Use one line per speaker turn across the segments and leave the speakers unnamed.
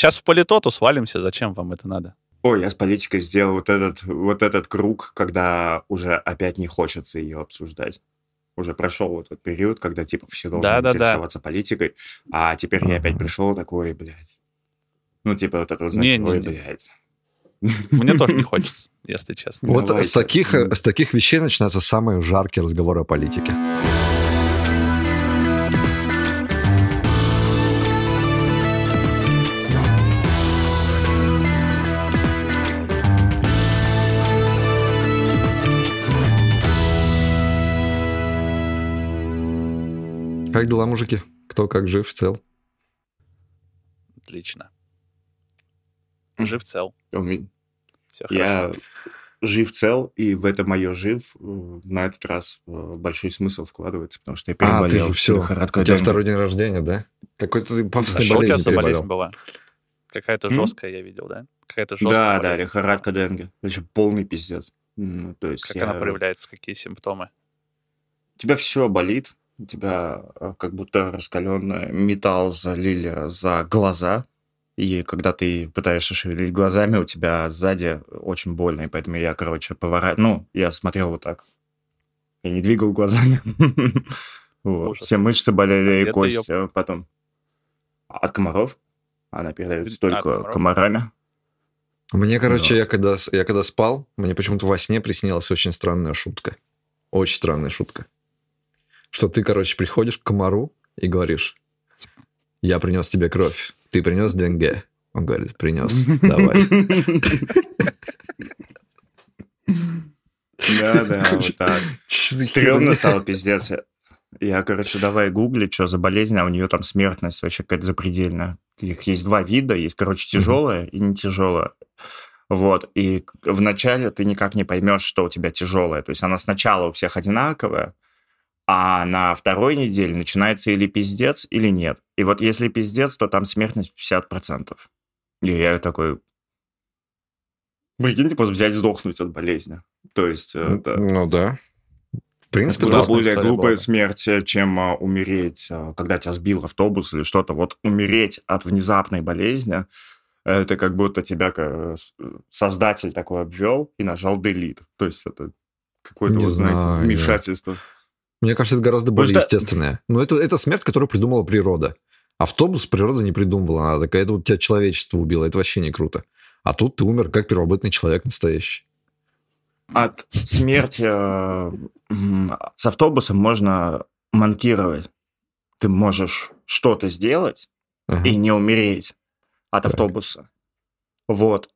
Сейчас в политоту свалимся, зачем вам это надо?
Ой, я с политикой сделал вот этот, вот этот круг, когда уже опять не хочется ее обсуждать. Уже прошел вот этот период, когда типа все должны
Да, да, да.
интересоваться политикой, а теперь я опять пришел такой, блядь. Ну, типа вот это, вот,
Не-не-не.
ой, блядь.
Мне тоже не хочется, если честно.
Вот с таких, с таких вещей начинаются самые жаркие разговоры о политике. Как дела, мужики? Кто как жив, цел?
Отлично. Жив цел. Все хорошо.
Я жив цел, и в это мое жив э, на этот раз э, большой смысл вкладывается, потому что я
А, ты
переболел
же все. У тебя второй день рождения, да? Какой-то ты
А
пафосной
что у тебя болезнь
переболел.
была? Какая-то
М?
жесткая, я видел, да? Какая-то жесткая
Да, да,
болезнь.
лихорадка денге. Вообще полный пиздец. Ну, то есть
Как
я-
она проявляется, какие симптомы?
У тебя все болит, у тебя э, как будто раскаленный металл залили за глаза, и когда ты пытаешься шевелить глазами, у тебя сзади очень больно, и поэтому я, короче, поворачиваю, ну, я смотрел вот так. Я не двигал глазами. Вот. Все мышцы болели,
А
и кость э, потом. От комаров. Она передается только
комаров?
комарами.
Мне, короче,
Да.
я когда, я когда спал, мне почему-то во сне приснилась очень странная шутка. Очень странная шутка. Что ты, короче, приходишь к комару и говоришь, я принес тебе кровь, ты принес деньги. Он говорит, принес, давай.
Да, да, вот так. Стремно стало, пиздец. Я, короче, давай гуглить, что за болезнь, а у нее там смертность вообще какая-то запредельная. Их есть два вида, есть, короче, тяжелая и не тяжелая. Вот, и вначале ты никак не поймешь, что у тебя тяжелая. То есть она сначала у всех одинаковая, а на второй неделе начинается или пиздец, или нет. И вот если пиздец, то там смертность 50%. И я такой... Прикиньте, просто взять сдохнуть от болезни. То есть это...
Ну да. В принципе,
Куда более глупая
была бы.
смерть, э, чем а, умереть, а, когда тебя сбил автобус или что-то. Вот умереть от внезапной болезни, это как будто тебя ка- с- создатель такой обвел и нажал delete. То есть это какое-то, вот, знаете,
знаю,
вмешательство.
Мне кажется, это гораздо более
Потому что-
естественное. Но это, это смерть, которую придумала природа. Автобус природа не придумывала. Она такая, это вот тебя человечество убило. Это вообще не круто. А тут ты умер как первобытный человек настоящий.
От смерти э, с автобусом можно манкировать. Ты можешь что-то сделать,
Ага.
и не умереть от
Так.
автобуса. Вот.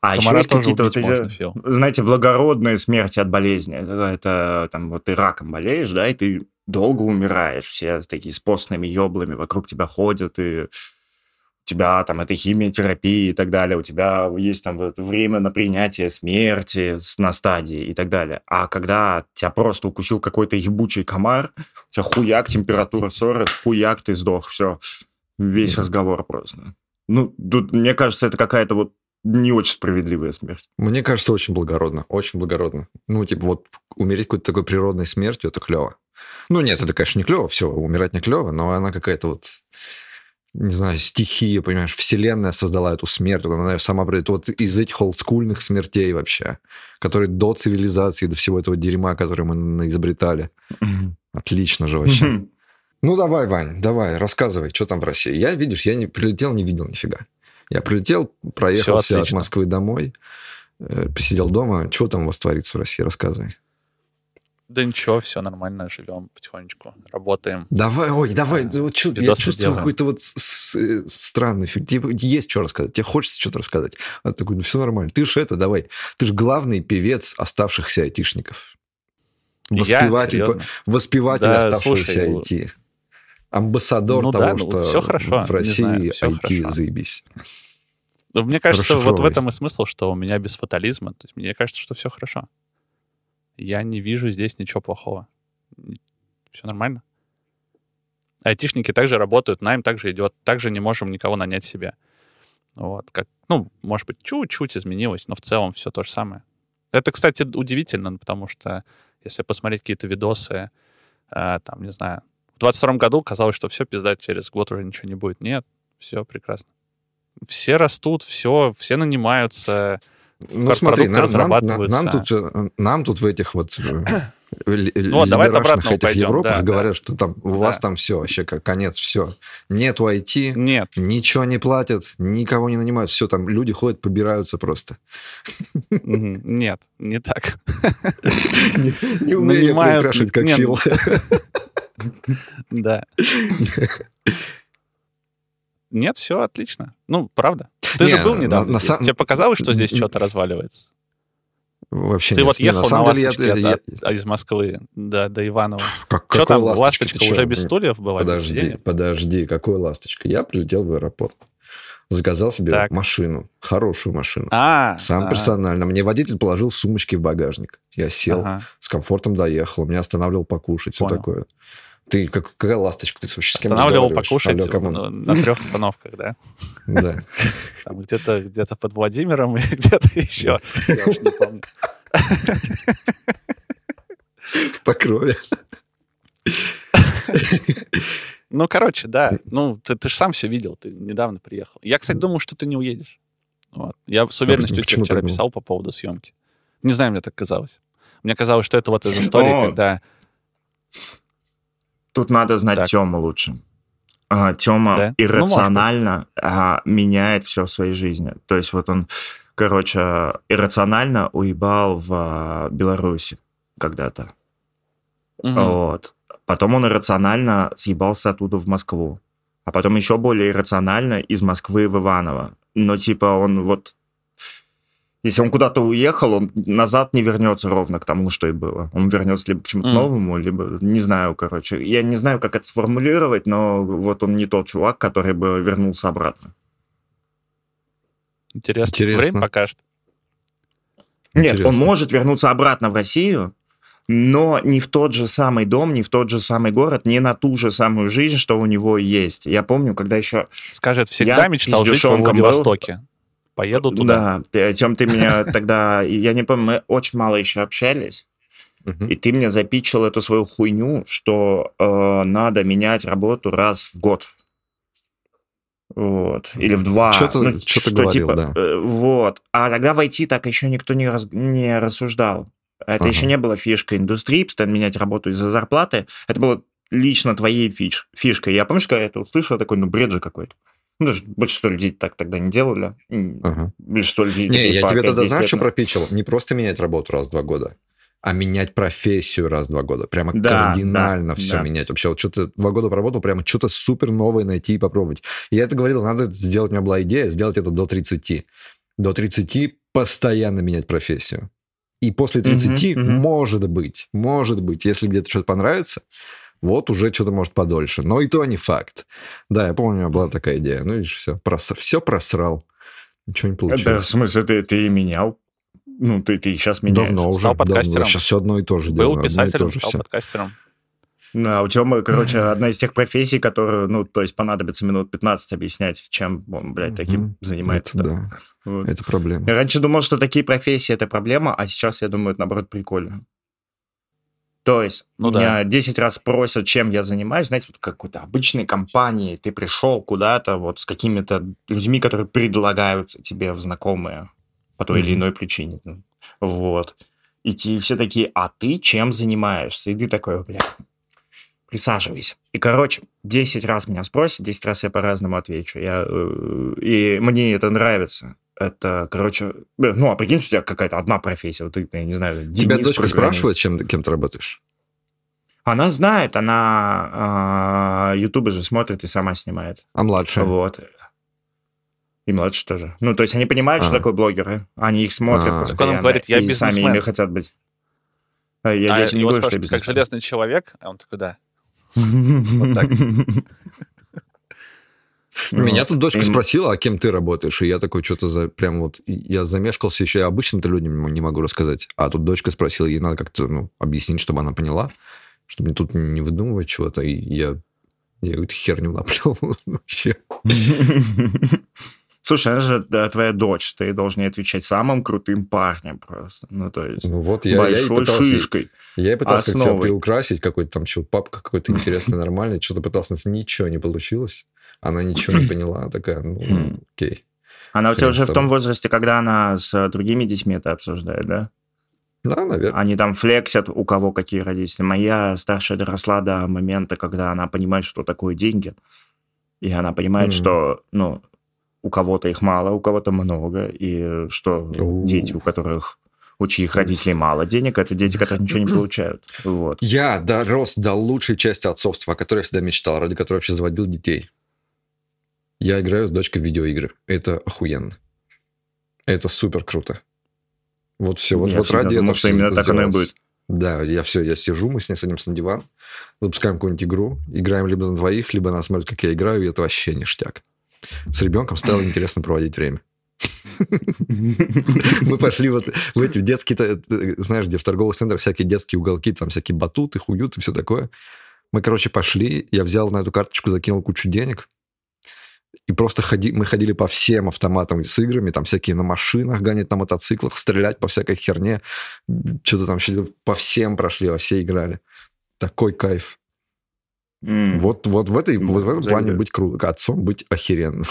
А еще
Комара
есть
тоже
какие-то вот эти,
можно, Фил.
знаете, благородные смерти от болезни. Это, там вот ты раком болеешь, да, и ты долго умираешь. Все такие с постными еблами вокруг тебя ходят, и у тебя там это химиотерапия и так далее. У тебя есть там вот время на принятие смерти на стадии и так далее. А когда тебя просто укусил какой-то ебучий комар, у тебя хуяк, температура 40, хуяк, ты сдох, все. Весь разговор просто. Ну, тут, мне кажется, это какая-то вот не очень справедливая смерть.
Мне кажется, очень благородно. Очень благородно. Ну, типа, вот умереть какой-то такой природной смертью, это клево. Ну, нет, это, конечно, не клево, все, умирать не клево, но она какая-то вот, не знаю, стихия, понимаешь, вселенная создала эту смерть, она её сама придет. Вот из этих олдскульных смертей вообще, которые до цивилизации, до всего этого дерьма, которое мы изобретали. Отлично же вообще. Ну, давай, Вань, давай, рассказывай, что там в России. Я, видишь, я не прилетел, не видел нифига. Я прилетел, проехался от. Москвы домой, э, посидел дома. Что там у вас творится в России? Рассказывай.
Да ничего, все нормально, живем потихонечку, работаем.
Давай, ой, давай.
А,
вот чё- я чувствую какой-то вот э, странный фильм. Тебе есть что рассказать, тебе хочется что-то рассказать. А ты такой, ну все нормально. Ты же это, давай. Ты же главный певец оставшихся айтишников.
Я?
Воспеватель,
Серьезно?
воспеватель
Да,
оставшегося
слушай,
IT. Амбассадор
Ну
того,
да, ну
что
всё хорошо,
в России
знаю, всё
IT
хорошо.
заебись.
Ну, Мне кажется, вот в этом и смысл, что у меня без фатализма. То есть мне кажется, что все хорошо. Я не вижу здесь ничего плохого. Все нормально. Айтишники также работают, найм также идет. Также не можем никого нанять себе. Вот, как, ну, может быть, чуть-чуть изменилось, но в целом все то же самое. Это, кстати, удивительно, потому что если посмотреть какие-то видосы, э, там, не знаю, в 22 году казалось, что все, пизда, через год уже ничего не будет. Нет, все прекрасно. Все растут, все, все нанимаются.
Ну смотри, нам, нам,
разрабатываются.
нам тут, э, нам тут в этих вот э,
Ну, вот давай от
либерашных
обратного
этих
пойдем,
Европах
да, да.
говорят, что там у
Да.
вас там все, вообще как конец, все. Нету IT,
Нет,
ничего не платят, никого не нанимают, все, там люди ходят, побираются просто.
нет, не так.
Не умею приукрашивать, как
нет,
Фил.
Да. Нет, все отлично. Ну, правда. Ты же был недавно Тебе показалось, что здесь что-то разваливается?
Вообще
Ты
нет.
вот ехал на,
самом деле, я-
ласточке
я-
от- от- из Москвы до, до Иванова.
Как-
Что там,
ласточка?
ласточка уже без стульев была?
Подожди, подожди, какой ласточка? Я прилетел в аэропорт, заказал себе
Так.
машину, хорошую машину.
А,
Сам
а,
персонально. Мне водитель положил сумочки в багажник. Я сел,
ага.
с комфортом доехал, меня останавливал покушать, все
Понял.
такое. Ты как, какая ласточка? Ты вообще с кем
Останавливал покушать
Алло,
на трех остановках, да?
Да.
Там где-то где под Владимиром и где-то еще. Я уж не помню.
В покрове.
Ну, короче, да. Ну, ты, ты же сам все видел, ты недавно приехал. Я, кстати, думал, что ты не уедешь. Вот. Я с уверенностью тебе
почему
вчера писал по поводу съемки. Не знаю, мне так казалось. Мне казалось, что это вот из истории,
О.
когда...
Тут надо знать
Так.
Тему лучше. А, Тема
Да? Ну,
иррационально а, меняет все в своей жизни. То есть вот он, короче, иррационально уебал в а, Беларуси когда-то.
Мгм.
Вот. Потом он иррационально съебался оттуда в Москву. А потом еще более иррационально из Москвы в Иваново. Но типа он вот... Если он куда-то уехал, он назад не вернется ровно к тому, что и было. Он вернется либо к чему-то
Мгм.
новому, либо... Не знаю, короче. Я не знаю, как это сформулировать, но вот он не тот чувак, который бы вернулся обратно.
Интересно.
Интересно.
Время покажет.
Нет, он может вернуться обратно в Россию, но не в тот же самый дом, не в тот же самый город, не на ту же самую жизнь, что у него есть. Я помню, когда еще...
Скажет, всегда
Я
мечтал жить во
пиздюшонком был.
Поеду туда.
Да, о чем ты меня тогда... Я не помню, мы очень мало еще общались, и ты мне запичил эту свою хуйню, что э, надо менять работу раз в год. Вот. Или в два.
Чё-то-
Ну,
чё-то
что
говорил,
типа,
да.
э, вот. А тогда в IT так еще никто не, раз- не рассуждал. Это
Ага.
еще не было фишкой индустрии, постоянно менять работу из-за зарплаты. Это было лично твоей фиш, фишкой. Я помню, когда я это услышал, такой, ну, бред же какой-то. Ну, большинство людей так тогда не делали.
Ага.
Большинство людей...
Не, я тебе тогда
5-10
знаешь, что
на-
пропичил? Не просто менять работу раз в два года, а менять профессию раз в два года. Прямо
Да,
кардинально
да,
все
да.
менять. Вообще, вот что-то два года поработал, прямо что-то супер новое найти и попробовать. И я это говорил, надо сделать, у меня была идея сделать это до 30. До 30 постоянно менять профессию. И после 30,
Мгм, мгм.
может быть, может быть, если где-то что-то понравится, вот уже что-то может подольше. Но и то не факт. Да, я помню, у меня была такая идея. Ну, видишь, все, все просрал. Ничего не
Да, в
получилось.
смысле, ты, ты и менял? Ну, ты, ты сейчас меняешь.
Давно уже.
Стал
давно.
подкастером.
Сейчас все одно и то же
Был
делаю,
писателем, стал
всё.
подкастером.
Ну, а у Тёмы, короче, одна из тех профессий, которую, ну, то есть понадобится минут 15 объяснять, чем он, блядь, таким
Мгм.
занимается.
Это
да, Вот.
это проблема.
Я раньше думал, что такие профессии это проблема, а сейчас я думаю, это наоборот прикольно. То есть
Ну
меня 10 раз просят, чем я занимаюсь, знаете, вот какой-то обычной компании, ты пришел куда-то вот с какими-то людьми, которые предлагаются тебе в знакомые по той или
Мгм.
иной причине. Вот. И те все такие, а ты чем занимаешься? И ты такой, бля, присаживайся. И, короче, 10 раз меня спросят, 10 раз я по-разному отвечу. Я, э, и мне это нравится. Это, короче, э, ну, а прикинь, у тебя какая-то одна профессия, вот ты, я не знаю,
Тебя
Денис
дочка
программист.
спрашивает, чем, кем ты работаешь?
Она знает, она э, ютубы же смотрит и сама снимает.
А младшая?
Вот. И младше тоже. Ну, то есть они понимают, что
А.
такое блогеры. Они их смотрят
А.
постоянно.
Он говорит, «Я
и сами
бизнесмен».
ими хотят быть. А Я
а
здесь не
его
говорю, что я
как железный человек, а он такой, да.
так.
Меня тут дочка
Им-
спросила, а кем ты работаешь? И я такой, что-то за... Прям вот... Я замешкался еще, я обычным-то людям не могу рассказать. А тут дочка спросила, ей надо как-то ну, объяснить, чтобы она поняла, чтобы мне тут не выдумывать чего-то. И я... Я какую-то херню наплел вообще.
Слушай, она же да, твоя дочь, ты должен ей отвечать самым крутым парнем просто. Ну, то есть
Ну вот я, я и
большой
пытался...
шишкой.
Я и пытался как-то себя приукрасить, какой-то там что папка какой-то интересный, нормальный, что-то пытался, ничего не получилось. Она ничего не поняла, такая, ну,
Хм.
окей.
Она у тебя уже в том возрасте, когда она с другими детьми это обсуждает, да?
Да, наверное.
Они там флексят, у кого какие родители. Моя старшая доросла до момента, когда она понимает, что такое деньги. И она понимает,
Мгм.
что, ну, у кого-то их мало, у кого-то много, и что дети, у которых у чьих родителей мало денег, это дети, которые ничего не получают. Вот.
Я дорос до лучшей части отцовства, о которой я всегда мечтал, ради которой вообще заводил детей. Я играю с дочкой в видеоигры. Это охуенно. Это супер круто. Вот все. Вот,
Я
вот ради
думал,
этого
что именно так оно и будет.
Да, я все, я сижу, мы с ней садимся на диван, запускаем какую-нибудь игру, играем либо на двоих, либо она смотрит, как я играю, и это вообще ништяк. С ребенком стало интересно проводить время. Мы пошли вот в эти детские, знаешь, где в торговых центрах всякие детские уголки, там всякие батуты, хуют и все такое. Мы, короче, пошли, я взял на эту карточку, закинул кучу денег, и просто ходи, мы ходили по всем автоматам с играми, там всякие на машинах гонять, на мотоциклах, стрелять по всякой херне, что-то там по всем прошли, во все играли. Такой кайф.
М.
Вот, вот в, этой,
Ну,
вот в этом плане быть круто, отцом быть охеренно.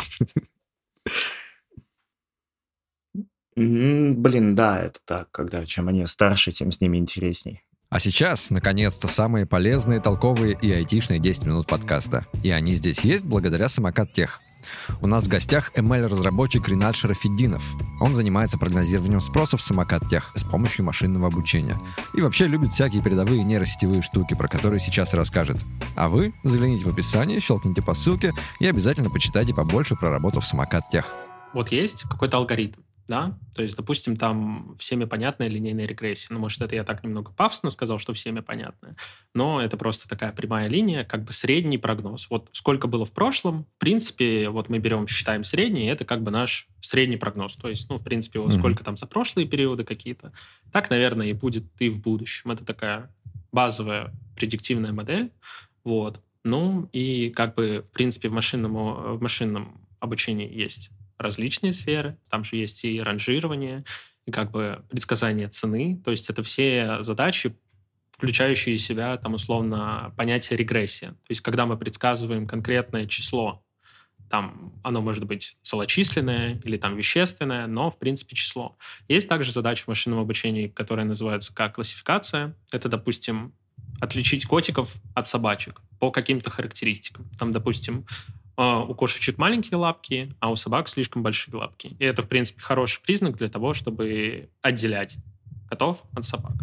М, Блин, да, это так, когда чем они старше, тем с ними интересней.
А сейчас, наконец-то, самые полезные, толковые и айтишные 10 минут подкаста. И они здесь есть благодаря Самокат Тех. У нас в гостях ML-разработчик Ринат Шарафиддинов. Он занимается прогнозированием спроса в Самокат Тех с помощью машинного обучения. И вообще любит всякие передовые нейросетевые штуки, про которые сейчас расскажет. А вы загляните в описание, щелкните по ссылке и обязательно почитайте побольше про работу в Самокат Тех.
вот есть какой-то алгоритм, да, то есть, допустим, там всеми понятная линейная регрессия. Ну, может, это я так немного пафосно сказал, что всеми понятная, но это просто такая прямая линия, как бы средний прогноз. Вот сколько было в прошлом, в принципе, вот мы берем, считаем средний, и это как бы наш средний прогноз. То есть, ну, в принципе, вот
Мгм.
сколько там за прошлые периоды какие-то, так, наверное, и будет и в будущем. Это такая базовая предиктивная модель, вот. Ну, и как бы, в принципе, в машинном, в машинном обучении есть различные сферы. Там же есть и ранжирование, и как бы предсказание цены. То есть это все задачи, включающие в себя, там, условно, понятие регрессия. То есть когда мы предсказываем конкретное число, там оно может быть целочисленное или там вещественное, но, в принципе, число. Есть также задача в машинном обучении, которая называется как классификация. Это, допустим, отличить котиков от собачек по каким-то характеристикам. Там, допустим, у кошечек маленькие лапки, а у собак слишком большие лапки. И это, в принципе, хороший признак для того, чтобы отделять котов от собак.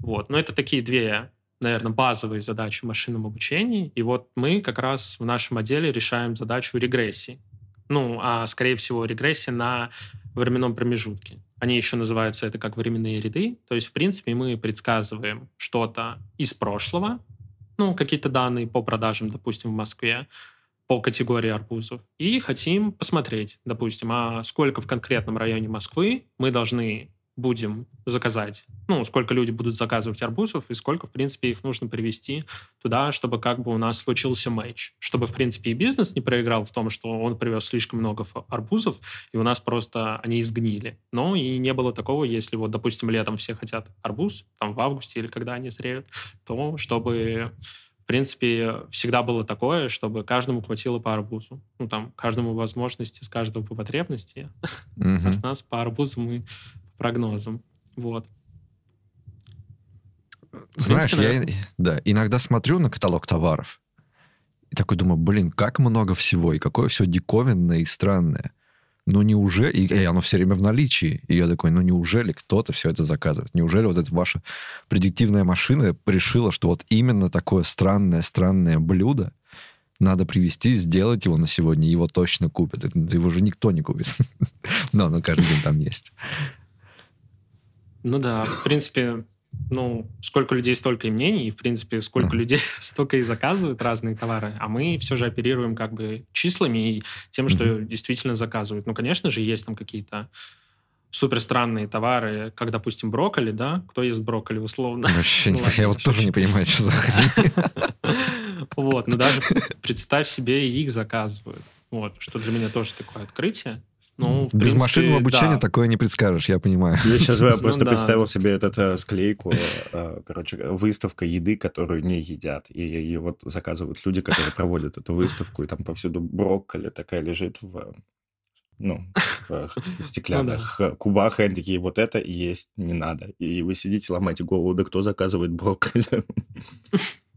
Вот. Но это такие две, наверное, базовые задачи в машинном обучении. И вот мы как раз в нашем отделе решаем задачу регрессии. Ну, а скорее всего регрессия на временном промежутке. Они еще называются это как временные ряды. То есть, в принципе, мы предсказываем что-то из прошлого, ну, какие-то данные по продажам, допустим, в Москве, по категории арбузов. И хотим посмотреть, допустим, а сколько в конкретном районе Москвы мы должны будем заказать, ну, сколько люди будут заказывать арбузов и сколько, в принципе, их нужно привести туда, чтобы как бы у нас случился матч. Чтобы, в принципе, и бизнес не проиграл в том, что он привез слишком много арбузов, и у нас просто они изгнили. Но и не было такого, если вот, допустим, летом все хотят арбуз, там в августе или когда они зреют, то чтобы принципе, всегда было такое, чтобы каждому хватило по арбузу. Ну, там, каждому возможности, с каждого по потребности.
Мгм.
А с нас по арбузу мы по прогнозам. Вот.
Знаешь,
принципе,
я да, иногда смотрю на каталог товаров и такой думаю, блин, как много всего, и какое все диковинное и странное. Ну, неужели... И, и оно все время в наличии. И я такой, ну, неужели кто-то все это заказывает? Неужели вот эта ваша предиктивная машина решила, что вот именно такое странное-странное блюдо надо привезти, сделать его на сегодня, его точно купят. Это- Его же никто не купит. Но оно каждый день там есть.
Ну да, в принципе, ну, сколько людей, столько и мнений, и, в принципе, сколько людей, столько и заказывают разные товары, а мы все же оперируем как бы числами и тем, что действительно заказывают. Ну, конечно же, есть там какие-то супер странные товары, как, допустим, брокколи, да? Кто ест брокколи, условно?
Вообще, не- я вот тоже не понимаю, что за хрень.
Вот, но даже представь себе, и их заказывают. Вот, что для меня тоже такое открытие. Ну, в
Без
принципе,
машинного обучения
да.
такое не предскажешь, я понимаю.
Я сейчас
Ну
просто
да.
представил себе этот э, склейку, э, короче, выставка еды, которую не едят. И, и вот заказывают люди, которые проводят эту выставку, и там повсюду брокколи такая лежит в ну, в стеклянных кубах, и они такие, вот это есть не надо. И вы сидите, ломаете голову, да кто заказывает брокколи?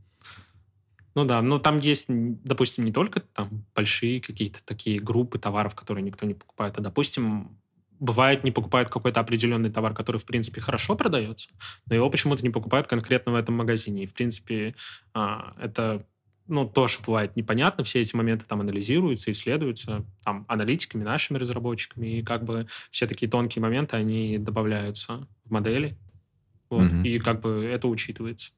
Ну да, но там есть, допустим, не только там большие какие-то такие группы товаров, которые никто не покупает, а, допустим, бывает, не покупают какой-то определенный товар, который, в принципе, хорошо продается, но его почему-то не покупают конкретно в этом магазине. И, в принципе, а, это ну, тоже бывает непонятно, все эти моменты там анализируются, исследуются там аналитиками, нашими разработчиками, и как бы все такие тонкие моменты, они добавляются в модели, вот, mm-hmm. и как бы это учитывается.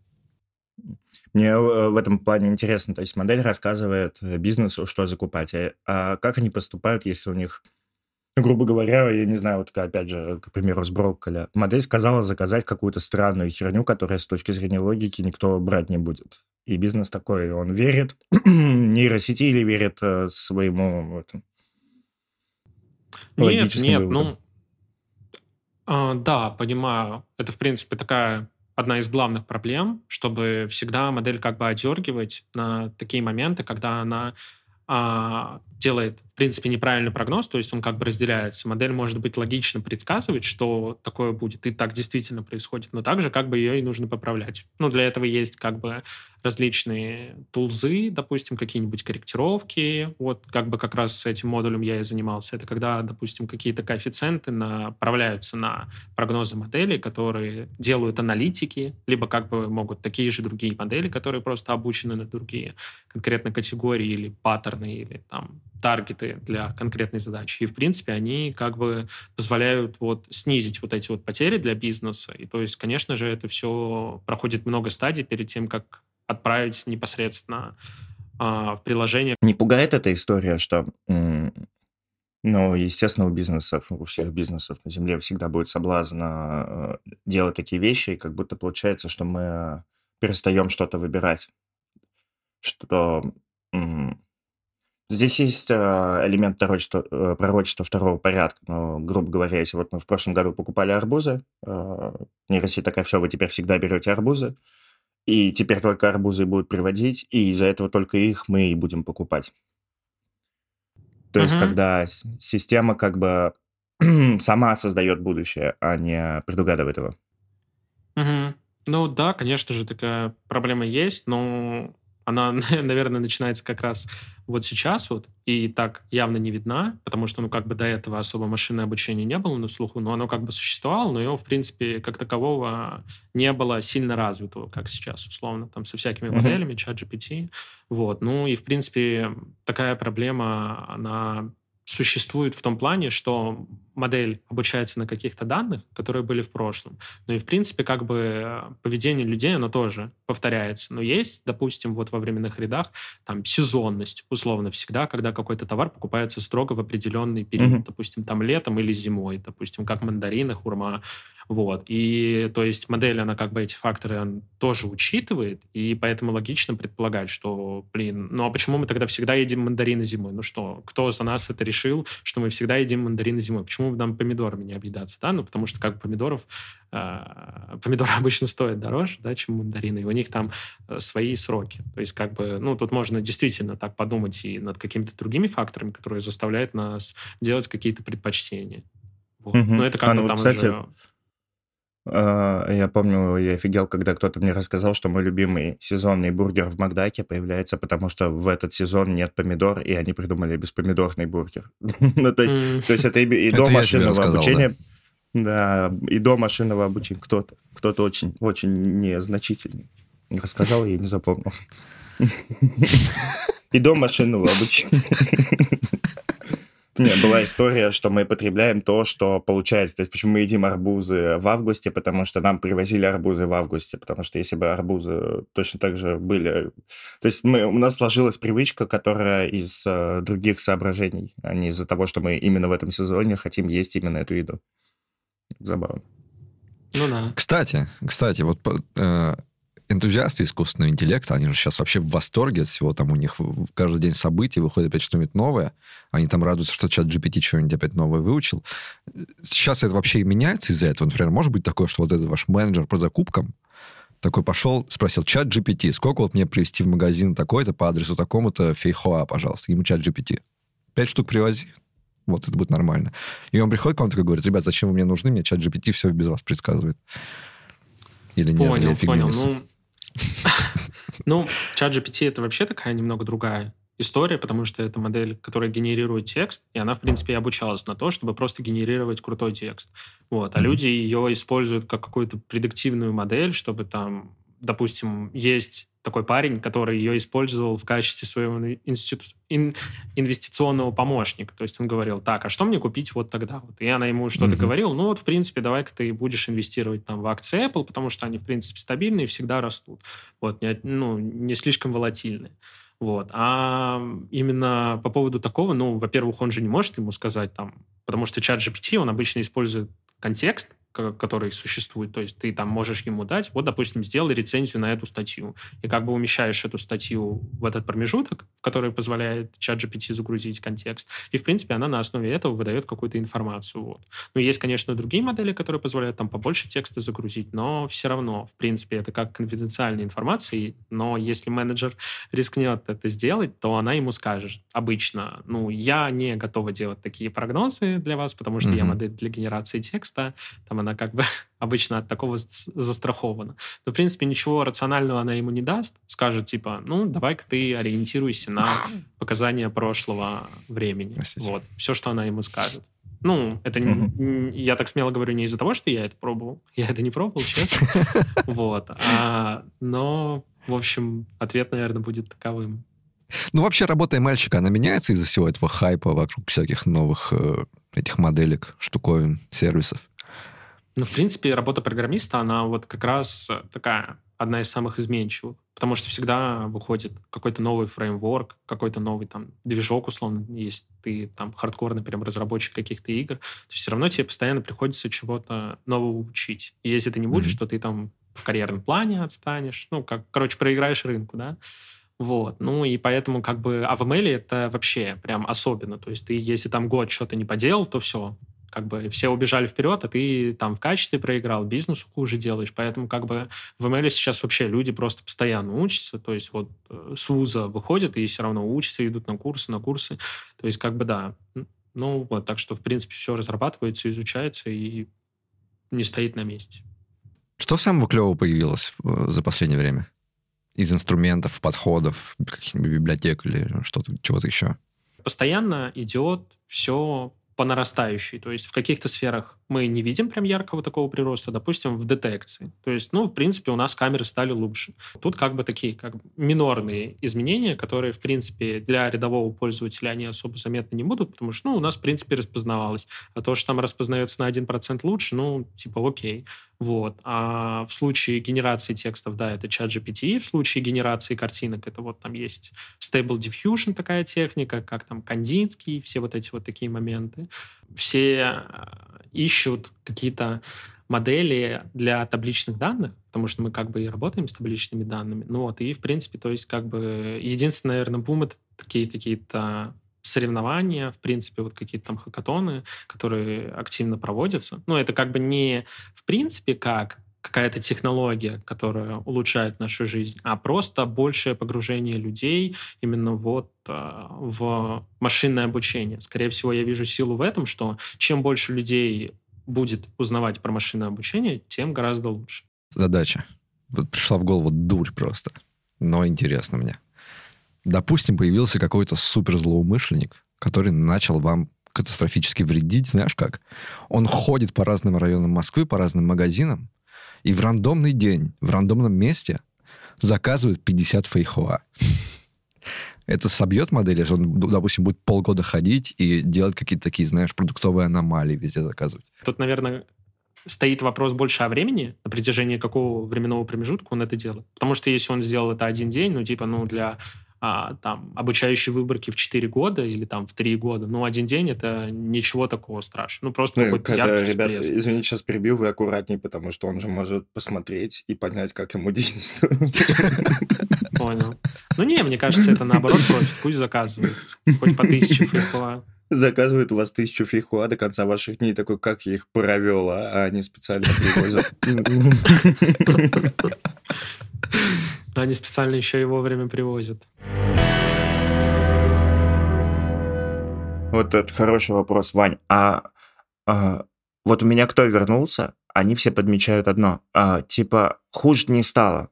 Мне э, в этом плане интересно, то есть модель рассказывает э, бизнесу, что закупать, а, а как они поступают, если у них, грубо говоря, я не знаю, вот опять же, к примеру, с брокколи, модель сказала заказать какую-то странную херню, которая с точки зрения логики никто брать не будет. И бизнес такой, он верит нейросети или верит э, своему этому,
нет, нет, выводам? ну, а, да, понимаю. Это, в принципе, такая одна из главных проблем, чтобы всегда модель как бы одергивать на такие моменты, когда она а, делает, в принципе, неправильный прогноз, то есть он как бы разделяется. Модель может быть логично предсказывать, что такое будет, и так действительно происходит, но также как бы ее и нужно поправлять. Ну, для этого есть как бы различные тулзы, допустим, какие-нибудь корректировки. Вот как бы как раз с этим модулем я и занимался. Это когда, допустим, какие-то коэффициенты направляются на прогнозы модели, которые делают аналитики, либо как бы могут такие же другие модели, которые просто обучены на другие конкретно категории или паттерны, или там таргеты для конкретной задачи. И, в принципе, они как бы позволяют вот снизить вот эти вот потери для бизнеса. И то есть, конечно же, это все проходит много стадий перед тем, как отправить непосредственно а, в приложение.
Не пугает эта история, что ну, естественно, у бизнесов, у всех бизнесов на Земле всегда будет соблазн э, делать такие вещи, и как будто получается, что мы перестаем что-то выбирать. Что здесь есть э, элемент пророчества, э, пророчества второго порядка. Ну, грубо говоря, если вот мы в прошлом году покупали арбузы, нейросеть такая, все, вы теперь всегда берете арбузы, и теперь только арбузы будут приводить, и из-за этого только их мы и будем покупать. То есть, когда система как бы сама создает будущее, а не предугадывает его.
Угу. Ну да, конечно же, такая проблема есть, но она, наверное, начинается как раз вот сейчас вот, и так явно не видна, потому что, ну, как бы до этого особо машинное обучение не было на слуху, но оно как бы существовало, но его, в принципе, как такового не было сильно развитого, как сейчас, условно, там, со всякими моделями, чат GPT, вот. Ну, и, в принципе, такая проблема, она существует в том плане, что модель обучается на каких-то данных, которые были в прошлом. Ну и, в принципе, как бы поведение людей, оно тоже повторяется. Но есть, допустим, вот во временных рядах там сезонность, условно, всегда, когда какой-то товар покупается строго в определенный период, mm-hmm. допустим, там летом или зимой, допустим, как мандарины, хурма, вот. И то есть модель, она как бы эти факторы тоже учитывает, и поэтому логично предполагать, что, блин, ну а почему мы тогда всегда едим мандарины зимой? Ну что, кто за нас это решил, что мы всегда едим мандарины зимой? Почему бы нам помидорами не объедаться, да? Ну потому что как бы помидоров э, помидоры обычно стоят дороже, да, чем мандарины, и у них там э, свои сроки. То есть, как бы, ну, тут можно действительно так подумать и над какими-то другими факторами, которые заставляют нас делать какие-то предпочтения. Вот. Угу. Но это как
а,
бы
ну,
там
кстати, уже я помню, я офигел, когда кто-то мне рассказал, что мой любимый сезонный бургер в Макдаке появляется, потому что в этот сезон нет помидор, и они придумали беспомидорный бургер. ну, то есть, то есть это и, до машинного обучения. Да? и до машинного обучения кто-то, кто-то очень, очень незначительный. Рассказал, я не запомнил. и до машинного обучения. Не, была история, что мы потребляем то, что получается. То есть почему мы едим арбузы в августе, потому что нам привозили арбузы в августе, потому что если бы арбузы точно так же были... То есть мы, у нас сложилась привычка, которая из э, других соображений, а не из-за того, что мы именно в этом сезоне хотим есть именно эту еду. Забавно.
Ну да.
Кстати, кстати, вот э, энтузиасты искусственного интеллекта, они же сейчас вообще в восторге от всего, там у них каждый день событий, выходит опять что-нибудь новое, они там радуются, что чат GPT что-нибудь опять новое выучил. Сейчас это вообще меняется из-за этого? Например, может быть такое, что вот этот ваш менеджер по закупкам такой пошел, спросил, чат GPT, сколько вот мне привезти в магазин такой-то по адресу такому-то фейхоа, пожалуйста. Ему чат GPT. Пять штук привози. Вот это будет нормально. И он приходит к вам такой говорит, ребят, зачем вы мне нужны? Мне чат GPT все без вас предсказывает. Или нет, или
Понял? Ну, ну, чат GPT это вообще такая немного другая история, потому что это модель, которая генерирует текст, и она, в принципе, и обучалась на то, чтобы просто генерировать крутой текст. Вот. А
Мгм.
люди ее используют как какую-то предиктивную модель, чтобы там, допустим, есть такой парень, который ее использовал в качестве своего институ- ин- инвестиционного помощника. То есть он говорил, так, а что мне купить вот тогда? Вот. И она ему что-то
Мгм.
говорила, ну вот, в принципе, давай-ка ты будешь инвестировать там в акции Apple, потому что они, в принципе, стабильные и всегда растут. Вот, не, ну, не слишком волатильные. Вот. А именно по поводу такого, ну, во-первых, он же не может ему сказать там, потому что чат GPT, он обычно использует контекст, ко- который существует. То есть ты там можешь ему дать, вот, допустим, сделай рецензию на эту статью. И как бы умещаешь эту статью в этот промежуток, который позволяет чат GPT загрузить контекст. И, в принципе, она на основе этого выдает какую-то информацию. Вот. Ну, есть, конечно, другие модели, которые позволяют там побольше текста загрузить, но все равно, в принципе, это как конфиденциальная информация, но если менеджер рискнет это сделать, то она ему скажет обычно, ну, я не готова делать такие прогнозы для вас, потому что я
Мгм.
модель для генерации текста, там она как бы обычно от такого застрахована. Но, в принципе, ничего рационального она ему не даст, скажет, типа, ну, давай-ка ты ориентируйся на показания прошлого времени.
Простите.
Вот, все, что она ему скажет. Ну, это не- я так смело говорю не из-за того, что я это пробовал. Я это не пробовал, честно. Вот. А, но, в общем, ответ, наверное, будет таковым.
Ну, вообще, работа мальчика, она меняется из-за всего этого хайпа вокруг всяких новых э, этих моделек, штуковин, сервисов.
Ну, в принципе, работа программиста, она вот как раз такая, одна из самых изменчивых. Потому что всегда выходит какой-то новый фреймворк, какой-то новый там движок, условно, есть ты там хардкорный прям разработчик каких-то игр, то все равно тебе постоянно приходится чего-то нового учить. И если ты не будешь,
Мгм.
то ты там в карьерном плане отстанешь, ну, как, короче, проиграешь рынку, да. Вот, ну и поэтому как бы, а в ML это вообще прям особенно, то есть ты, если там год что-то не поделал, то все, как бы все убежали вперед, а ты там в качестве проиграл, бизнесу хуже делаешь. Поэтому как бы в ML сейчас вообще люди просто постоянно учатся. То есть вот э, с вуза выходят и все равно учатся, идут на курсы, на курсы. То есть как бы да. Ну вот, так что в принципе все разрабатывается, изучается и не стоит на месте.
Что самого клевого появилось э, за последнее время? Из инструментов, подходов, каких-нибудь библиотек или что-то, чего-то еще?
постоянно идет все по нарастающей. То есть в каких-то сферах мы не видим прям яркого такого прироста, допустим, в детекции. То есть, ну, в принципе, у нас камеры стали лучше. Тут как бы такие как бы минорные изменения, которые, в принципе, для рядового пользователя они особо заметны не будут, потому что, ну, у нас, в принципе, распознавалось. А то, что там распознается на 1% лучше, ну, типа, окей. Вот. А в случае генерации текстов, да, это чат GPT. В случае генерации картинок, это вот там есть Stable Diffusion такая техника, как там Кандинский, все вот эти вот такие моменты. Все э, ищут какие-то модели для табличных данных, потому что мы как бы и работаем с табличными данными. Ну вот, и в принципе, то есть как бы единственный, наверное, бум — это такие какие-то соревнования, в принципе, вот какие-то там хакатоны, которые активно проводятся. Ну, это как бы не в принципе как какая-то технология, которая улучшает нашу жизнь, а просто большее погружение людей именно вот э, в машинное обучение. Скорее всего, я вижу силу в этом, что чем больше людей будет узнавать про машинное обучение, тем гораздо лучше.
Задача. Вот пришла в голову дурь просто. Но интересно мне. Допустим, появился какой-то суперзлоумышленник, который начал вам катастрофически вредить, знаешь как? Он ходит по разным районам Москвы, по разным магазинам, и в рандомный день, в рандомном месте заказывает 50 фейхоа. Это собьет модель, если он, допустим, будет полгода ходить и делать какие-то такие, знаешь, продуктовые аномалии везде заказывать.
Тут, наверное, стоит вопрос больше о времени, на протяжении какого временного промежутка он это делает. Потому что если он сделал это один день, ну, типа, ну, для а, там, обучающей выборки в 4 года или там в 3 года, ну, один день это ничего такого страшного. Ну, просто
Ну,
какой-то
это,
яркий
ребят,
всплеск.
извините, сейчас перебью, вы аккуратнее, потому что он же может посмотреть и понять, как ему действует.
Понял. Ну, не, мне кажется, это наоборот профит. Пусть заказывает. Хоть по тысяче фейхоа.
Заказывает у вас тысячу фейхуа до конца ваших дней, такой, как я их провел, а а они специально привозят.
Но они специально еще и вовремя привозят.
Вот это хороший вопрос, Вань. А, а вот у меня кто вернулся, они все подмечают одно. А, типа, хуже не стало.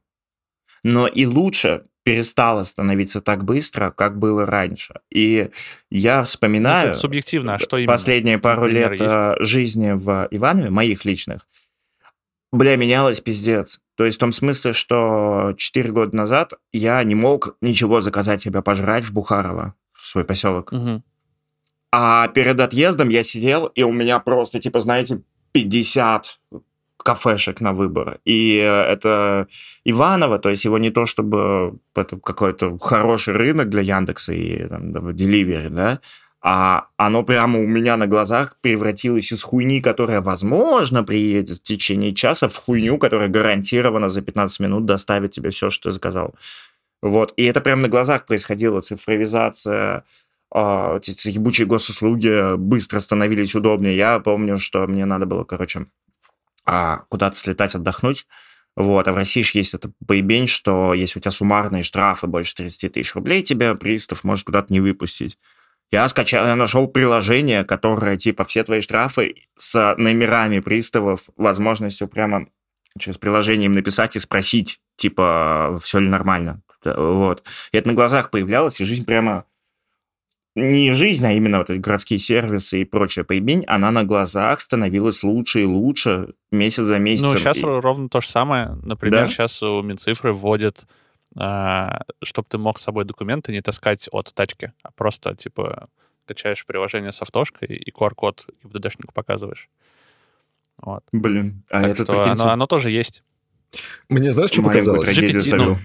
Но и лучше перестало становиться так быстро, как было раньше. И я вспоминаю...
Это субъективно, а что именно?
Последние пару
Например,
лет
есть?
э, жизни в Иванове, моих личных, бля, менялось пиздец. То есть в том смысле, что 4 года назад я не мог ничего заказать себе пожрать в Бухарово, в свой поселок.
Мгм.
А перед отъездом я сидел, и у меня просто, типа, знаете, 50 кафешек на выбор. И э, это Иваново, то есть его не то чтобы это какой-то хороший рынок для Яндекса и там, Delivery, да, а оно прямо у меня на глазах превратилось из хуйни, которая, возможно, приедет в течение часа, в хуйню, которая гарантированно за 15 минут доставит тебе все, что ты заказал. Вот. И это прямо на глазах происходило. Цифровизация, а, эти ебучие госуслуги быстро становились удобнее. Я помню, что мне надо было, короче, а, куда-то слетать отдохнуть. Вот, а в России ж есть это поебень, что если у тебя суммарные штрафы больше 30 тысяч рублей, тебя пристав может куда-то не выпустить. Я скачал, я нашел приложение, которое, типа, все твои штрафы с номерами приставов, возможностью прямо через приложение им написать и спросить, типа, все ли нормально. Вот. И это на глазах появлялось, и жизнь прямо... Не жизнь, а именно вот эти городские сервисы и прочая поебень, она на глазах становилась лучше и лучше месяц за месяцем.
Ну, сейчас
И-
ровно то же самое. Например,
Да?
сейчас у Минцифры вводят, чтобы ты мог с собой документы не таскать от тачки, а просто, типа, качаешь приложение с автошкой и QR-код ГИБДДшнику показываешь. Вот.
Блин, а
так
это,
что
прикиньте,
оно, оно тоже есть.
Мне знаешь, что
маленькую
показалось?
GPT,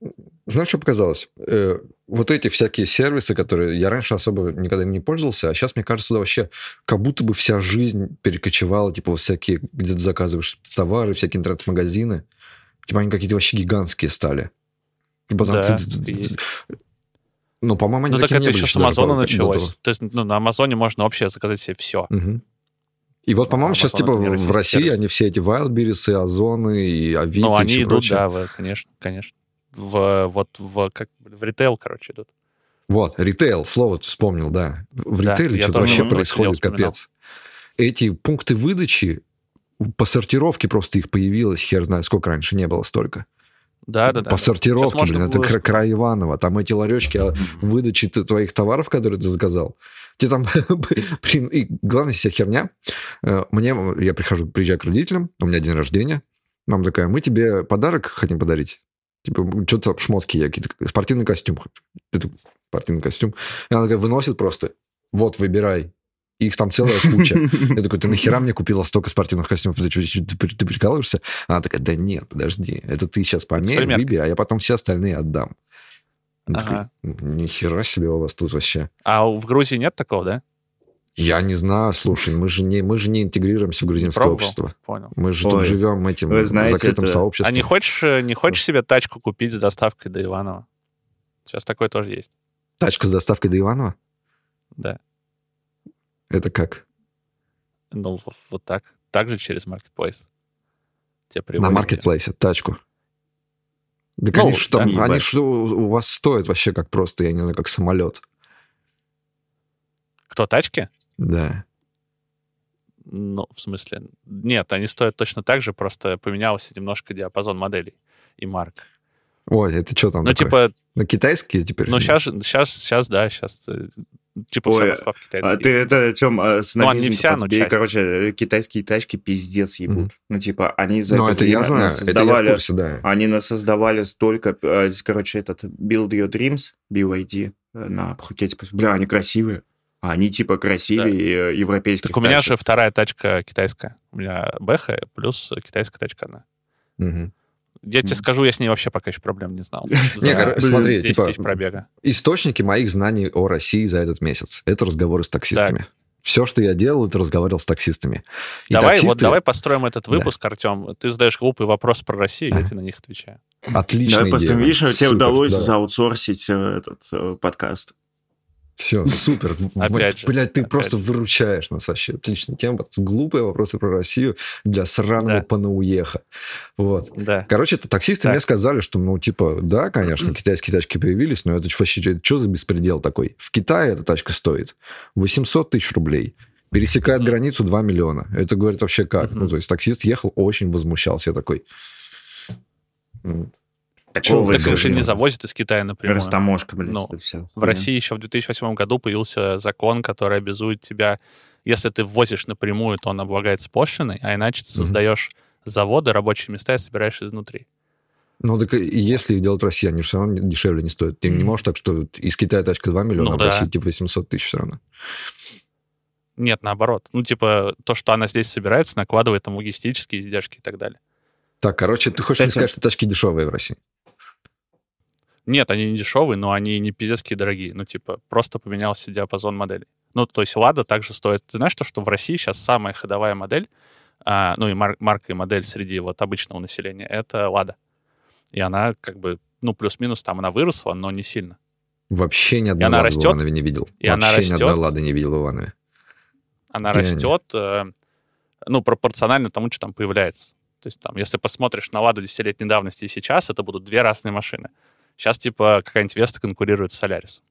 ну,
Знаешь, что показалось? Э, вот эти всякие сервисы, которые я раньше особо никогда не пользовался, а сейчас, мне кажется, туда вообще как будто бы вся жизнь перекочевала, типа, вот всякие, где ты заказываешь товары, всякие интернет-магазины. Типа, они какие-то вообще гигантские стали. Типа, там
Да,
ты-
и.
Ну, по-моему, они
Ну, так это еще с Амазона началось. То есть, ну, на Амазоне можно вообще заказать себе все.
Мгм. И вот, по-моему, сейчас, типа, в России
сервис.
они все эти Wildberries, и Озоны, и Авито,
Ну,
и
они
всё
идут,
прочее.
да, в, конечно, конечно. В, вот в, как, в ритейл, короче, идут.
Вот, ритейл, слово вспомнил, да. В
Да,
ритейле что-то вообще происходит, капец. Эти пункты выдачи, по сортировке просто их появилось, хер знает, сколько раньше не было столько.
Да, да, да.
по сортировке,
Сейчас
блин, это
было-
кра- край Иванова. Там эти ларечки выдачи твоих товаров, которые ты заказал. Тебе там, блин, и главная вся херня. Э, Мне, я прихожу, приезжаю к родителям, у меня день рождения. Мама такая, мы тебе подарок хотим подарить. Типа, что-то шмотки, я какие-то, спортивный костюм. Это спортивный костюм. И она такая выносит просто, вот, выбирай. Их там целая куча. Я такой, ты нахера мне купила столько спортивных костюмов? Ты, ты, ты прикалываешься? Она такая, да нет, подожди, это ты сейчас померь, выбери, а я потом все остальные отдам.
Ага.
Нихера себе у вас тут вообще.
А в Грузии нет такого, да?
Я не знаю, слушай, мы же не, мы же не интегрируемся в грузинское
пробовал?
общество.
Понял.
Мы же
Ой,
тут живем этим
вы знаете,
закрытым
это-
сообществом.
А не хочешь, э, не хочешь себе тачку купить с доставкой до Иванова? Сейчас такое тоже есть.
Тачка с доставкой до Иванова?
Да.
Это как?
Ну, вот так. Также через Marketplace. Тебе
На маркетплейсе тачку. Да,
Ну,
конечно, там,
да.
они что у вас стоят вообще как просто, я не знаю, как самолет.
Кто, тачки?
Да.
Ну, в смысле, нет, они стоят точно так же, просто поменялся немножко диапазон моделей и марк.
Ой, это что там
Ну,
такое?
типа,
На китайские теперь?
ну, сейчас, сейчас, сейчас, да, сейчас, типа, вся
Ой,
Москва в Китае.
А ты это, Тем, с
Ну, они
набизм
вся, но часть.
Короче, китайские тачки пиздец ебут.
Мгм.
Ну, типа, они за
Ну,
это
это я
время
знаю, это я в
создавали...
курсе, да.
Они нас создавали столько, э, короче, этот Build Your Dreams, BYD, э, на Пхукете. Бля, они красивые. А Они типа красивее э, европейских
Так у меня
тачек.
же вторая тачка китайская. У меня Бэха плюс китайская тачка одна.
Мгм.
Я тебе скажу, я с ней вообще пока еще проблем не знал.
Не, смотри,
10
типа,
пробега.
источники моих знаний о России за этот месяц. Это разговоры с таксистами. Все, что я делал, это разговаривал с таксистами. И
Давай, вот
таксисты-
давай построим этот
Да.
выпуск, Артем. Ты задаешь глупый вопрос про Россию, я тебе на них отвечаю.
Отличная
Давай просто,
идея.
видишь, тебе удалось
давай.
заутсорсить э, этот э, подкаст.
Все, супер.
Опять же,
Блядь, ты
опять
просто
же.
выручаешь нас вообще. Отличная тема. Глупые вопросы про Россию для сраного
Да.
панауеха. Вот.
Да.
Короче, таксисты
Так.
мне сказали, что, ну, типа, да, конечно, китайские тачки появились, но это вообще что за беспредел такой? В Китае эта тачка стоит 800 тысяч рублей. Пересекает
Мгм.
границу 2 миллиона. Это говорит вообще как?
Мгм.
Ну, то есть таксист ехал, очень возмущался. Я такой...
Такого
Так их же не завозят из Китая напрямую.
Растаможка, блядь,
Ну,
все.
В России еще в 2008 году появился закон, который обязует тебя, если ты ввозишь напрямую, то он облагается пошлиной, а иначе ты создаешь заводы, рабочие места и собираешь изнутри.
Ну, так если их делать в России, они все равно дешевле не стоят. Ты не можешь так, что из Китая тачка 2 миллиона,
Ну
а в
да.
России типа 800 тысяч все равно.
Нет, наоборот. Ну, типа, то, что она здесь собирается, накладывает там логистические издержки и так далее.
Так, короче, ты хочешь
Кстати-
сказать, что тачки дешевые в России?
Нет, они не дешевые, но они не пиздецкие дорогие. Ну, типа, просто поменялся диапазон моделей. Ну, то есть Лада также стоит... Ты знаешь, то, что в России сейчас самая ходовая модель, а, ну, и мар- марка и модель среди вот обычного населения, это Лада. И она как бы, ну, плюс-минус там она выросла, но не сильно.
Вообще ни одной
она
Лады
растет,
в Иванове не видел.
и она
Вообще ни одной
растет.
Лады не видел в Иванове.
Она
Где
растет, э, ну, пропорционально тому, что там появляется. То есть там, если посмотришь на Ладу десятилетней давности и сейчас, это будут две разные машины. Сейчас, типа, какая-нибудь Веста конкурирует с Солярисом.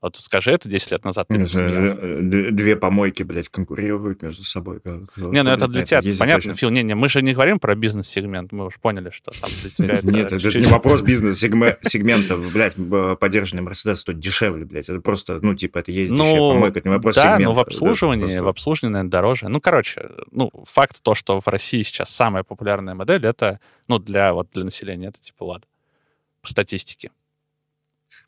Вот скажи это 10 лет назад, ты бы посмеялся.
э, Д- Две помойки, блядь, конкурируют между собой.
Не, ну это для тебя понятно, Фил. Не, не, мы же не говорим про бизнес-сегмент, мы уж поняли, что там для тебя это
Нет, это не вопрос бизнес-сегмента. Блядь, подержанный Мерседес стоит дешевле, блядь. Это просто, ну, типа, это ездящая
Ну,
помойка, это не вопрос
да,
сегмента.
но в обслуживании, в обслуживании, наверное, дороже. Ну, короче, ну, факт то, что в России сейчас самая популярная модель, это, ну, для, вот, для населения, это типа Лада. По статистике.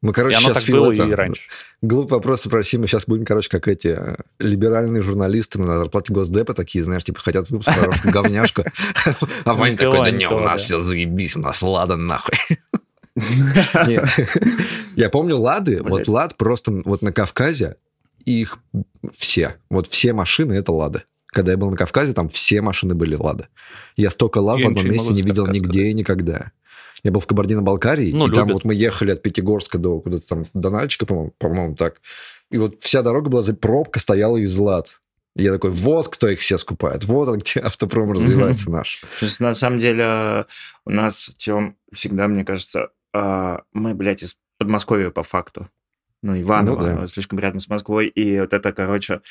Мы, короче,
и оно
сейчас
так было
это,
и раньше.
Глупый вопрос спроси, мы сейчас будем, короче, как эти э, либеральные журналисты на зарплате Госдепа такие, знаешь, типа хотят выпуск русскую говняшку. А Ваня такой, да не, у нас все заебись, у нас Лада нахуй. Я помню Лады, вот. Лад просто вот на Кавказе, их все, вот все машины это Лада. Когда я был на Кавказе, там все машины были Лада. Я столько Лад в одном месте не видел нигде и никогда. Я был в Кабардино-Балкарии,
Ну,
и там
любят.
вот мы ехали от Пятигорска до куда-то там, до Нальчика, по-моему, по-моему, так. И вот вся дорога была, за пробка стояла из Лад. И я такой, вот кто их все скупает, вот он, где автопром развивается наш.
То есть, на самом деле, у нас, Тем, всегда, мне кажется, а, мы, блядь, из Подмосковья по факту. Ну, Иваново,
Ну да.
слишком рядом с Москвой. И вот это, короче,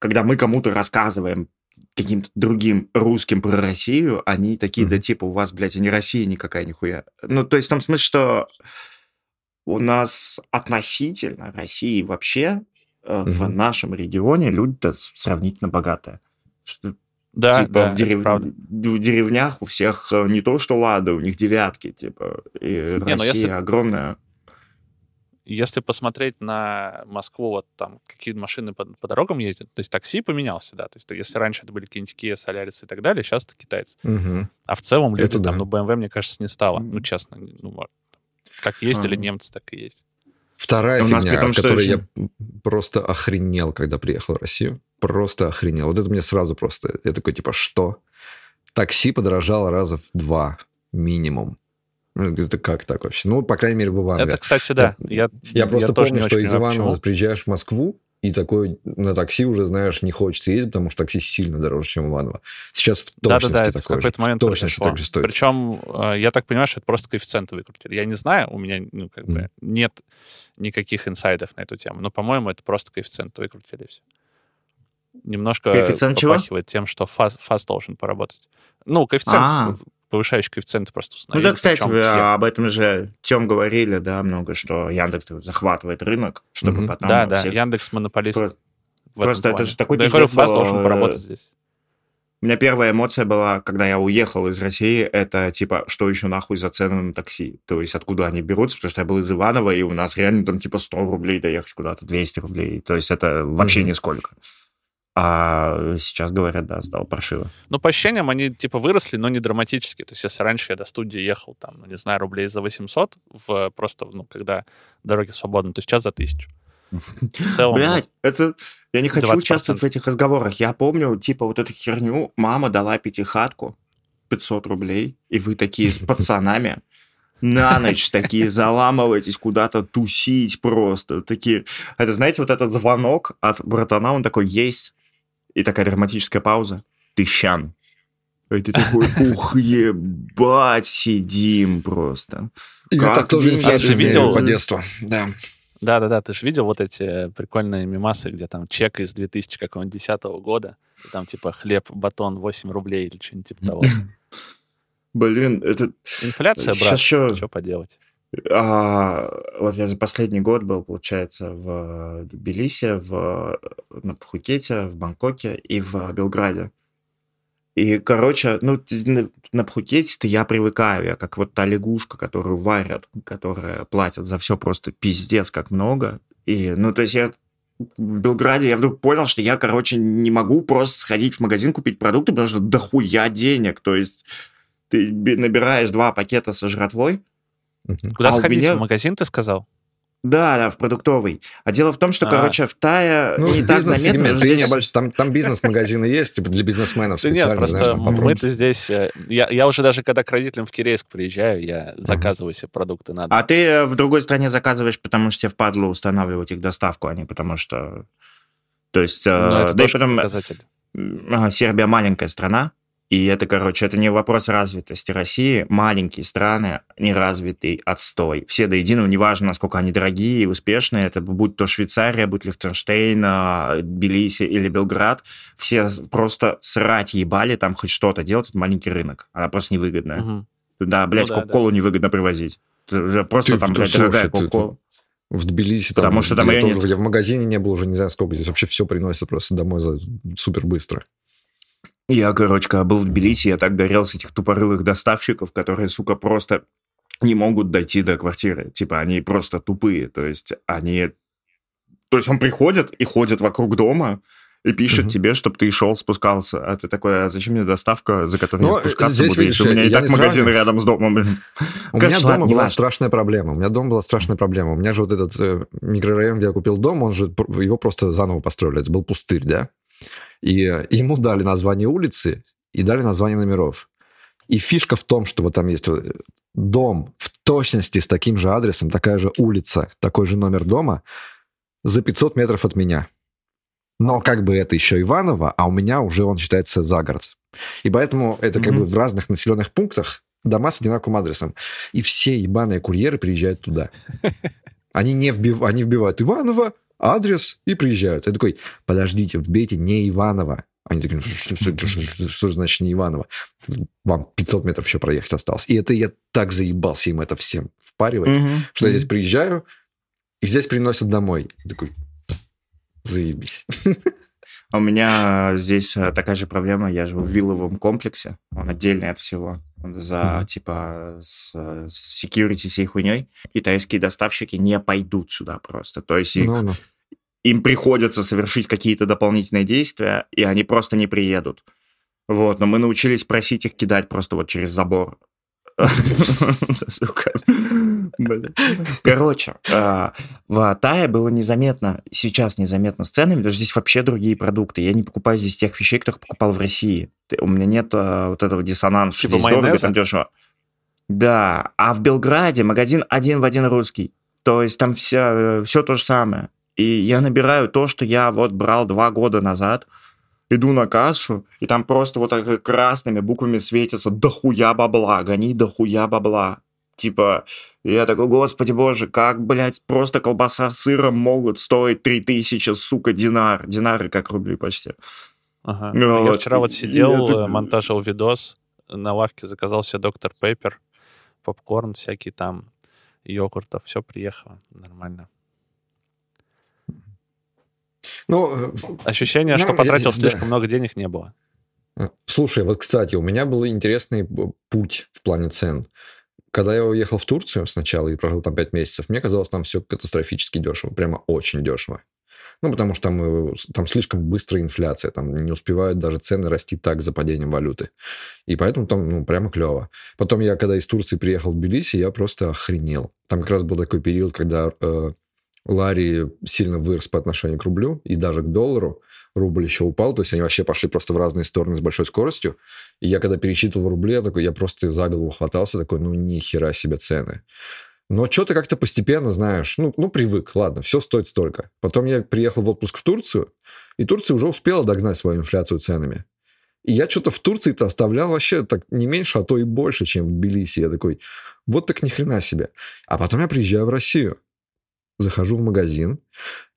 когда мы кому-то рассказываем каким-то другим русским про Россию, они такие, да
Мгм.
типа, у вас, блядь, и не Россия никакая нихуя. Ну, то есть в том смысле, что у нас относительно России вообще э, в нашем регионе люди-то сравнительно богатые. Что
Да,
типа,
да,
в, дерев-
правда.
в деревнях у всех э, не то что лада, у них девятки, типа, и
Не, ну
Россия
если-
огромная.
Если посмотреть на Москву, вот там какие машины по, по дорогам ездят, то есть такси поменялся, да, то есть если раньше это были какие-нибудь Kia, Solaris и так далее, сейчас это китайцы.
Мгм.
А в целом люди
Это
там,
да.
ну, BMW, мне кажется, не стало. Ну, честно, ну, как ездили
Ага.
немцы, так и есть.
Вторая
У
фигня,
том,
от которой
еще-
я просто охренел, когда приехал в Россию. Просто охренел. Вот это мне сразу просто... Я такой, типа, что? Такси подорожало раза в два минимум. Ну, Это как так вообще? Ну, по крайней мере, в Иванове.
Это, кстати, да. Я,
Я просто
тоже
помню, что из
понимаю,
Иванова
почему.
приезжаешь в Москву, и такой на такси уже, знаешь, не хочется ездить, потому что такси сильно дороже, чем Иваново. Сейчас в точности
Да-да-да, это в
такое же.
какой-то момент
в точности так же стоит.
Причем, э, я так понимаю, что это просто коэффициенты выкрутили. Я не знаю, у меня ну, как бы
Мгм.
нет никаких инсайдов на эту тему, но, по-моему, это просто коэффициенты выкрутили все. Немножко
Коэффициент чего?
попахивает тем, что ФАС, ФАС должен поработать. Ну, коэффициент,
А.
повышающий коэффициенты просто
Ну
установили.
да, кстати, вы
все.
об этом же Тем говорили, да, много, что Яндекс захватывает рынок, чтобы
Мгм.
потом...
Да, да,
всех-
Яндекс монополист.
Просто-
этом
просто это же такой
Да, я говорю,
пиздец
ФАС
был,
должен
э,
поработать здесь.
У меня первая эмоция была, когда я уехал из России, это типа, что еще нахуй за цены на такси? То есть откуда они берутся? Потому что я был из Иванова, и у нас реально там типа 100 рублей доехать куда-то, 200 рублей. То есть это вообще
Мгм.
нисколько. А сейчас говорят, да, стало паршиво.
Ну, по ощущениям, они типа выросли, но не драматически. То есть, если раньше я до студии ехал, там, ну, не знаю, рублей за 800, в, просто, ну, когда дороги свободны, то сейчас за 1000. В целом, ну,
Блять, это... Я не хочу
20%.
участвовать в этих разговорах. Я помню, типа, вот эту херню. Мама дала пятихатку 500 рублей, и вы такие с пацанами на ночь такие заламываетесь куда-то тусить просто. Такие, это знаете, вот этот звонок от братана, он такой есть, и такая драматическая пауза. Ты щан. И ты такой, ух, ебать, сидим просто. Как
это тоже
видел?
по детству. Да.
Да-да-да, ты же видел вот эти прикольные мимасы, где там чек из 2010 года, и там типа хлеб, батон 8 рублей или что-нибудь типа того.
Блин, это...
Инфляция, брат,
ещё-
что поделать.
А, вот я за последний год был, получается, в Тбилиси, в, на Пхукете, в Бангкоке и в Белграде. И, короче, ну, на, Пхукете-то я привыкаю, я как вот та лягушка, которую варят, которая платят за все просто пиздец как много. И, ну, то есть я в Белграде я вдруг понял, что я, короче, не могу просто сходить в магазин купить продукты, потому что дохуя денег. То есть ты набираешь два пакета со жратвой,
Мгм.
Куда
А
сходить?
меня-
В магазин ты сказал?
Да, да, в продуктовый. А дело в том, что,
А.
короче, в Тае
Ну,
не так заметно. здесь-
не обольщ- там, там бизнес-магазины есть, типа для бизнесменов специально.
нет, просто мы-то здесь... э, Я, я уже даже когда к родителям в Кирейск приезжаю, я заказываю себе продукты на дом.
А ты э, в другой стране заказываешь, потому что тебе впадло устанавливать их доставку, а не потому что... То есть, э,
Ну, это
да и
тоже
потом ага, Сербия маленькая страна, и это, короче, это не вопрос развитости России. Маленькие страны, неразвитый отстой. Все до единого, неважно, насколько они дорогие и успешные, это будь то Швейцария, будь Лихтенштейн, а, Тбилиси или Белград, все просто срать ебали там хоть что-то делать, это маленький рынок. Она просто невыгодная.
Мгм.
Да, блядь,
Ну да,
Кока-Колу невыгодно привозить. Просто
Ты-
там,
ты
блядь,
слушай,
дорогая Кока-Кола.
В Тбилиси
Потому что там
я, тоже,
нет.
я в магазине не был уже не знаю сколько. Здесь вообще все приносится просто домой за супер быстро.
Я, короче, когда был в Тбилиси, я так горел с этих тупорылых доставщиков, которые, сука, просто не могут дойти до квартиры. Типа, они просто тупые. То есть, они... То есть, он приходит и ходит вокруг дома и пишет
Мгм.
тебе, чтобы ты шел, спускался. А ты такой, а зачем мне доставка, за которой
Ну,
я спускаться
здесь,
буду,
видишь,
если у меня и так магазин
сравниваю.
рядом с домом, блин.
У меня дома была
важно.
страшная проблема. У меня дома была страшная проблема. У меня же вот этот э, микрорайон, где я купил дом, он же его просто заново построили. Это был пустырь, да? И ему дали название улицы и дали название номеров. И фишка в том, что вот там есть э, дом в точности с таким же адресом, такая же улица, такой же номер дома за 500 метров от меня. Но как бы это еще Иваново, а у меня уже он считается за город. И поэтому это как
Мгм.
бы в разных населенных пунктах дома с одинаковым адресом. И все ебаные курьеры приезжают туда. Они не вбив... они вбивают Иваново, адрес и приезжают. Я такой, подождите, вбейте не Иваново. Они такие, «Ну, что, что- что- что- что значит не Иваново? Вам 500 метров еще проехать осталось. И это я так заебался им это всем впаривать,
Мгм.
что я здесь приезжаю, и здесь приносят домой. Я такой, заебись.
А У меня здесь э, такая же проблема. Я живу в вилловом комплексе. Он отдельный от всего. Он за,
Мгм.
типа, с, э, с security всей хуйней. Китайские доставщики не пойдут сюда просто. То есть их-
Ну, ну.
им приходится совершить какие-то дополнительные действия, и они просто не приедут. Вот, но мы научились просить их кидать просто вот через забор. Сука. Короче, э, в Тае было незаметно, сейчас незаметно с ценами, даже здесь вообще другие продукты. Я не покупаю здесь тех вещей, которых покупал в России. У меня нет э, вот этого диссонанса, что
Типа
здесь дорого, там дешево. Да, а в Белграде магазин один в один русский. То есть там все, все то же самое. И я набираю то, что я вот брал два года назад, иду на кассу, и там просто вот так красными буквами светится «дохуя бабла, гони дохуя бабла». Типа, я такой, господи боже, как, блядь, просто колбаса с сыром могут стоить 3000, сука, динар. Динары как рубли почти.
Ага.
Ну
Я
вот,
вчера вот сидел,
это-
монтажил видос, на лавке заказал себе доктор Пеппер, попкорн всякий там, йогуртов, все приехало, нормально.
Ну, э,
Ощущение,
Ну,
что
я-
потратил
да.
слишком много денег, не было.
Э, Слушай, вот, кстати, у меня был интересный б- путь в плане цен. Когда я уехал в Турцию сначала и прожил там 5 месяцев, мне казалось там все катастрофически дешево, прямо очень дешево. Ну, потому что там, э, там слишком быстрая инфляция, там не успевают даже цены расти так за падением валюты. И поэтому там, ну, прямо клево. Потом я, когда из Турции приехал в Тбилиси, я просто охренел. Там как раз был такой период, когда э, Лари сильно вырос по отношению к рублю и даже к доллару. Рубль еще упал, то есть они вообще пошли просто в разные стороны с большой скоростью. И я когда пересчитывал рубли, я такой, я просто за голову хватался, такой, ну ни хера себе цены. Но что-то как-то постепенно, знаешь, ну, ну, привык, ладно, все стоит столько. Потом я приехал в отпуск в Турцию, и Турция уже успела догнать свою инфляцию ценами. И я что-то в Турции-то оставлял вообще так не меньше, а то и больше, чем в Тбилиси. Я такой, вот так ни хрена себе. А потом я приезжаю в Россию, захожу в магазин,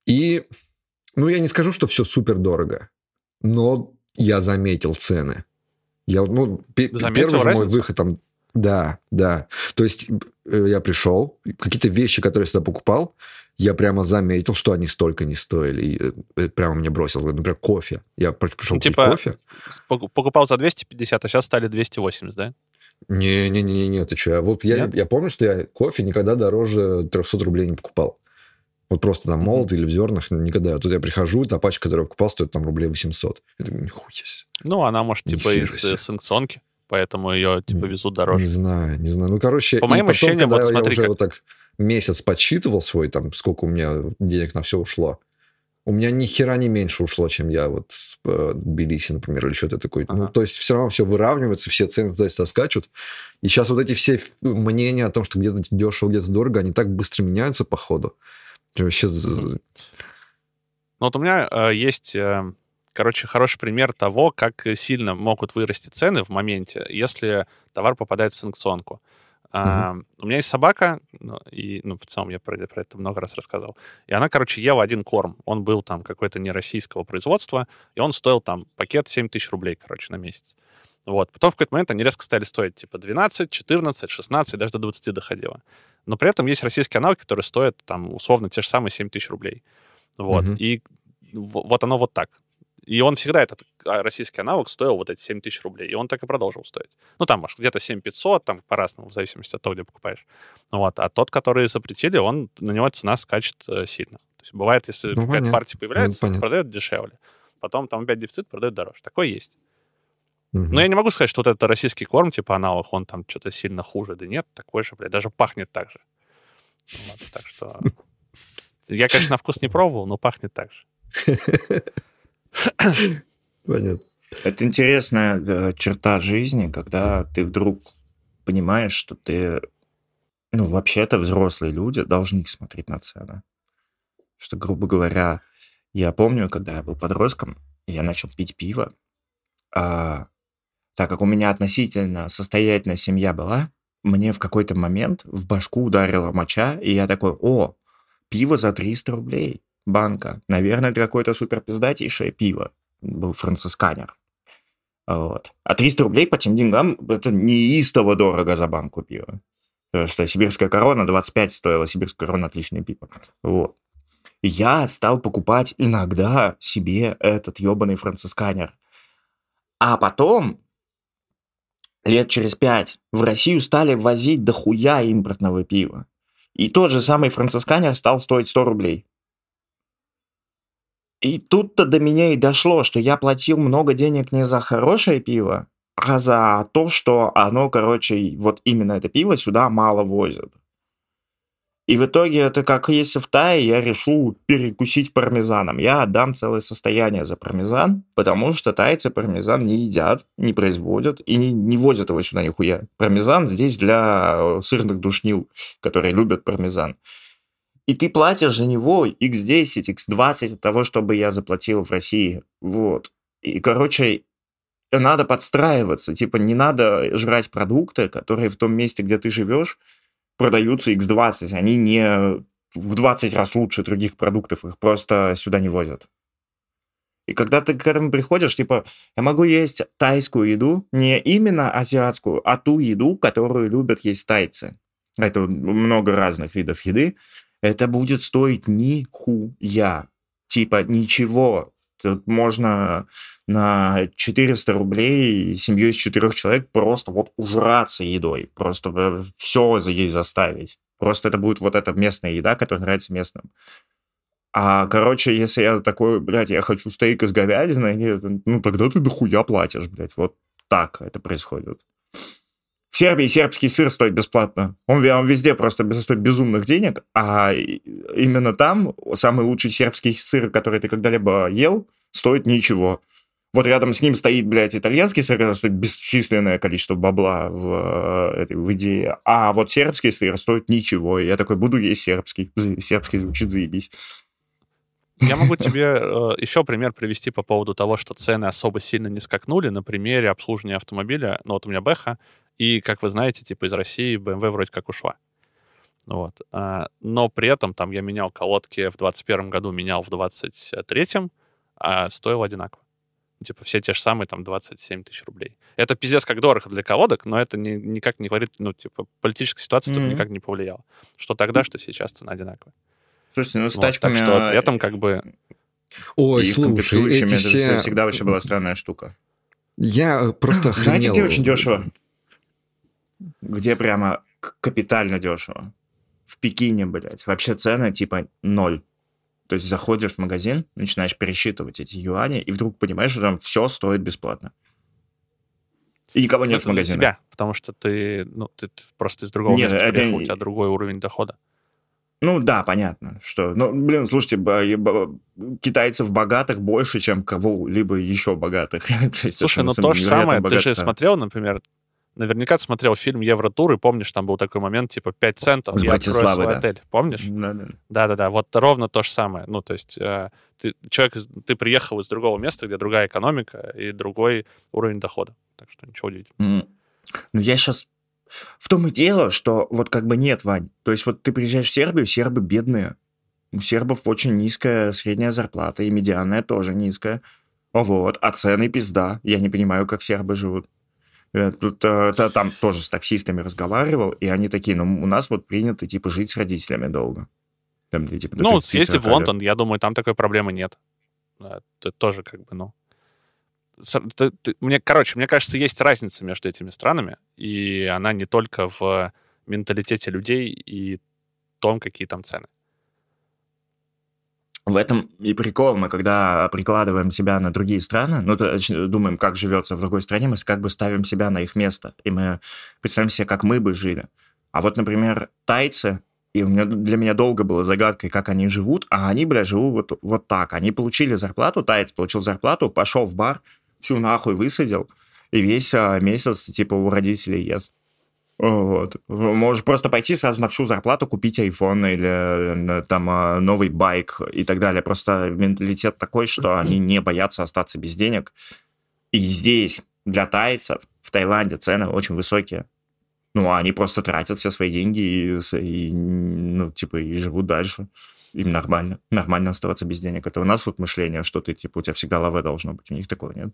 и, ну, я не скажу, что все супер дорого, но я заметил цены. Я, ну,
Заметил
первый же мой
разницу?
выход там... Да, да. То есть э, я пришел, какие-то вещи, которые я сюда покупал, я прямо заметил, что они столько не стоили. И э, прямо мне бросил, например, кофе. Я пр- пришел
Ну, типа-
кофе.
Пок- Покупал за 250, а сейчас стали 280, да?
Не-не-не, ты что? Вот я, я помню, что я кофе никогда дороже 300 рублей не покупал. Вот просто там молот или в зернах ну, никогда. Тут я прихожу, та пачка, которую я покупал, стоит там рублей 800. Я думаю, нихуя.
Ну, она, может, типа из э, санкционки, поэтому ее, типа, везут
Не
дороже.
знаю, не знаю. Ну, короче,
По моим
потом,
ощущениям, вот
я
смотри,
уже
как-
вот так месяц подсчитывал свой, там, сколько у меня денег на все ушло, у меня ни хера не меньше ушло, чем я вот в э, Тбилиси, например, или что-то такое. Ну,
Ага.
то есть все равно все выравнивается, все цены туда скачут. И сейчас вот эти все ф- мнения о том, что где-то дешево, где-то дорого, они так быстро меняются по ходу. Вообще,
Ну, вот у меня э, есть, э, короче, хороший пример того, как сильно могут вырасти цены в моменте, если товар попадает в санкционку. А, У меня есть собака, ну, и, ну, в целом я про, про это много раз рассказывал. И она, короче, ела один корм. Он был там какой-то не российского производства, и он стоил там пакет 7 тысяч рублей, короче, на месяц. Вот. Потом в какой-то момент они резко стали стоить типа 12, 14, 16, даже до 20 доходило. Но при этом есть российские аналоги, которые стоят там условно те же самые 7 тысяч рублей. Вот.
Мгм.
И вот оно вот так. И он всегда, этот а, российский аналог, стоил вот эти 7 тысяч рублей. И он так и продолжил стоить. Ну, там, может, где-то 7 500, там, по-разному, в зависимости от того, где покупаешь. Вот. А тот, который запретили, он, на него цена скачет э, сильно. То есть бывает, если
Ну,
какая-то
понятно.
партия появляется,
понятно.
продает дешевле. Потом там опять дефицит, продает дороже. Такое есть.
Мгм.
Но я не могу сказать, что вот этот российский корм, типа аналог, он там что-то сильно хуже. Да нет, такой же, блядь, даже пахнет так же. Вот, так что... Я, конечно, на вкус не пробовал, но пахнет так же.
Понятно.
Это интересная э, черта жизни, когда ты вдруг понимаешь, что ты, ну, вообще-то взрослые люди должны смотреть на цены. Что, грубо говоря, я помню, когда я был подростком, и я начал пить пиво, а, так как у меня относительно состоятельная семья была, мне в какой-то момент в башку ударила моча, и я такой, о, пиво за 300 рублей, банка. Наверное, это какое-то супер пиздатейшее пиво был францисканер. Вот. А 300 рублей по тем деньгам это неистово дорого за банку пива. Потому что сибирская корона 25 стоила, сибирская корона отличное пиво. Вот. Я стал покупать иногда себе этот ебаный францисканер. А потом, лет через пять, в Россию стали возить дохуя импортного пива. И тот же самый францисканер стал стоить 100 рублей. И тут-то до меня и дошло, что я платил много денег не за хорошее пиво, а за то, что оно, короче, вот именно это пиво сюда мало возят. И в итоге это как если в Тае я решу перекусить пармезаном. Я отдам целое состояние за пармезан, потому что тайцы пармезан не едят, не производят и не, не возят его сюда нихуя. Пармезан здесь для э, сырных душнил, которые любят пармезан. И ты платишь за него x10, x20 от того, чтобы я заплатил в России. Вот. И, короче, надо подстраиваться. Типа, не надо жрать продукты, которые в том месте, где ты живешь, продаются x20. Они не в 20 раз лучше других продуктов, их просто сюда не возят. И когда ты к этому приходишь, типа, я могу есть тайскую еду, не именно азиатскую, а ту еду, которую любят есть тайцы. Это много разных видов еды. Это будет стоить нихуя. Типа, ничего. Тут можно на 400 рублей семью из четырех человек просто вот ужраться едой. Просто все за ей заставить. Просто это будет вот эта местная еда, которая нравится местным. А, короче, если я такой, блядь, я хочу стейк из говядины, ну, тогда ты дохуя платишь, блядь. Вот так это происходит. В Сербии сербский сыр стоит бесплатно. Он, он везде просто стоит безумных денег, а именно там самый лучший сербский сыр, который ты когда-либо ел, стоит ничего. Вот рядом с ним стоит, блядь, итальянский сыр, который стоит бесчисленное количество бабла в, э, в идее. А вот сербский сыр стоит ничего. И я такой, буду есть сербский. Сербский звучит заебись.
Я могу тебе э, еще пример привести по поводу того, что цены особо сильно не скакнули на примере обслуживания автомобиля. Ну, вот у меня Бэха, и, как вы знаете, типа из России BMW вроде как ушла. Вот. А, но при этом там я менял колодки в 21 году, менял в 23-м, а стоило одинаково. Типа все те же самые там 27 тысяч рублей. Это пиздец как дорого для колодок, но это ни- никак не говорит, ну, типа, политическая ситуация тут
Мгм.
никак не повлияла. Что тогда, что сейчас цена одинаковая.
Слушайте, ну с
Вот,
тачками...
так что
э,
при этом как бы
Ой,
и
слушай, эти
это
все...
всегда вообще была странная штука.
Я просто
Знаете,
охренел.
где очень дешево? Где прямо капитально дешево? В Пекине, блядь. Вообще цены типа ноль. То есть заходишь в магазин, начинаешь пересчитывать эти юани, и вдруг понимаешь, что там все стоит бесплатно. И никого нет
это
в
для
магазине.
тебя, потому что ты, ну, ты, просто из другого
Нет,
места
это
приехал, у тебя другой уровень дохода.
Ну да, понятно, что... Ну, блин, слушайте, китайцев богатых больше, чем кого-либо еще богатых.
Слушай, ну то же самое, ты же смотрел, например, наверняка ты смотрел фильм «Евротур», и помнишь, там был такой момент, типа, 5 центов,
С
я открою свой
да.
отель. Помнишь?
Да-да.
Да-да-да, вот ровно то же самое. Ну, то есть э, ты, человек, ты приехал из другого места, где другая экономика и другой уровень дохода. Так что ничего удивительного.
М. Ну, я сейчас... В том и дело, что вот как бы нет, Вань. То есть вот ты приезжаешь в Сербию, сербы бедные. У сербов очень низкая средняя зарплата, и медианная тоже низкая. Вот, а цены пизда. Я не понимаю, как сербы живут. Э, Тут э, та- там тоже с таксистами разговаривал, и они такие, ну, у нас вот принято, типа, жить с родителями долго. Там, где, типа,
Ну,
30-40
съезди в
лет.
Лондон, я думаю, там такой проблемы нет. Э, Это тоже как бы, ну... ты- ты- мне, короче, мне кажется, есть разница между этими странами, и она не только в менталитете людей и том, какие там цены.
В этом и прикол. Мы когда прикладываем себя на другие страны, ну, то есть думаем, как живется в другой стране, мы как бы ставим себя на их место. И мы представляем себе, как мы бы жили. А вот, например, тайцы, и у меня, для меня долго было загадкой, как они живут, а они, бля, живут вот, вот так. Они получили зарплату, таец получил зарплату, пошел в бар, всю нахуй высадил, и весь а, месяц, типа, у родителей ест. Вот. Можешь просто пойти сразу на всю зарплату купить iPhone или э, там а, новый байк и так далее. Просто менталитет такой, что они не боятся остаться без денег. И здесь для тайцев в Таиланде цены очень высокие. Ну, а они просто тратят все свои деньги и, и, ну, типа, и живут дальше. Им нормально. Нормально оставаться без денег. Это у нас вот мышление, что ты, типа, у тебя всегда лаве должно быть. У них такого нет.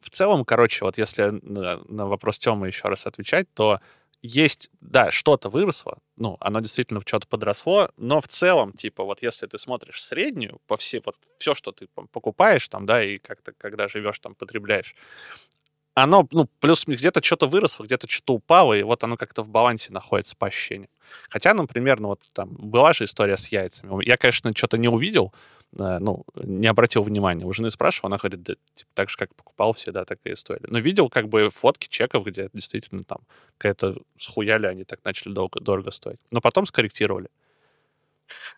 В целом, короче, вот если на, на вопрос Тёмы еще раз отвечать, то есть, да, что-то выросло, ну, оно действительно в что-то подросло, но в целом, типа, вот если ты смотришь среднюю, по все, вот все, что ты покупаешь там, да, и как-то, когда живешь там, потребляешь, оно, ну, плюс где-то что-то выросло, где-то что-то упало, и вот оно как-то в балансе находится по ощущениям. Хотя, например, ну, вот там была же история с яйцами. Я, конечно, что-то не увидел, ну, не обратил внимания. У жены спрашивал, она говорит, да, типа, так же, как покупал всегда, так и стоили. Но видел как бы фотки чеков, где действительно там какая-то схуяли, они так начали долго, дорого стоить. Но потом скорректировали.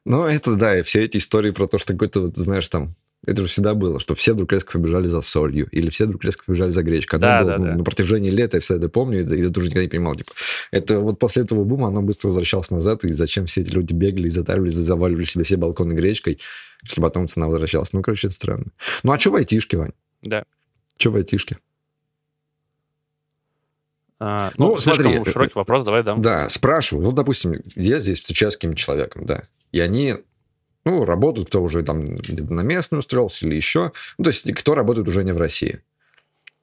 Ну, это да, и все эти истории про то, что какой-то, знаешь, там, это же всегда было, что все вдруг резко побежали за солью, или все вдруг резко побежали за гречкой. Оно
Да,
было,
да,
ну,
да.
На протяжении лета я всегда это помню, и, и я тоже никогда не понимал, типа, это вот после этого бума оно быстро возвращалось назад, и зачем все эти люди бегали и затаривались, и заваливали себе все балконы гречкой, если потом цена возвращалась. Ну, короче, это странно. Ну, а что в айтишке, Вань?
Да.
Что в айтишке?
А, ну,
Ну, смотри,
широкий вопрос, давай дам.
Да, спрашиваю. Вот, допустим, я здесь встречаюсь с каким-то человеком, да, и они, ну, работают, кто уже там на местную устроился или еще, ну, то есть кто работает уже не в России.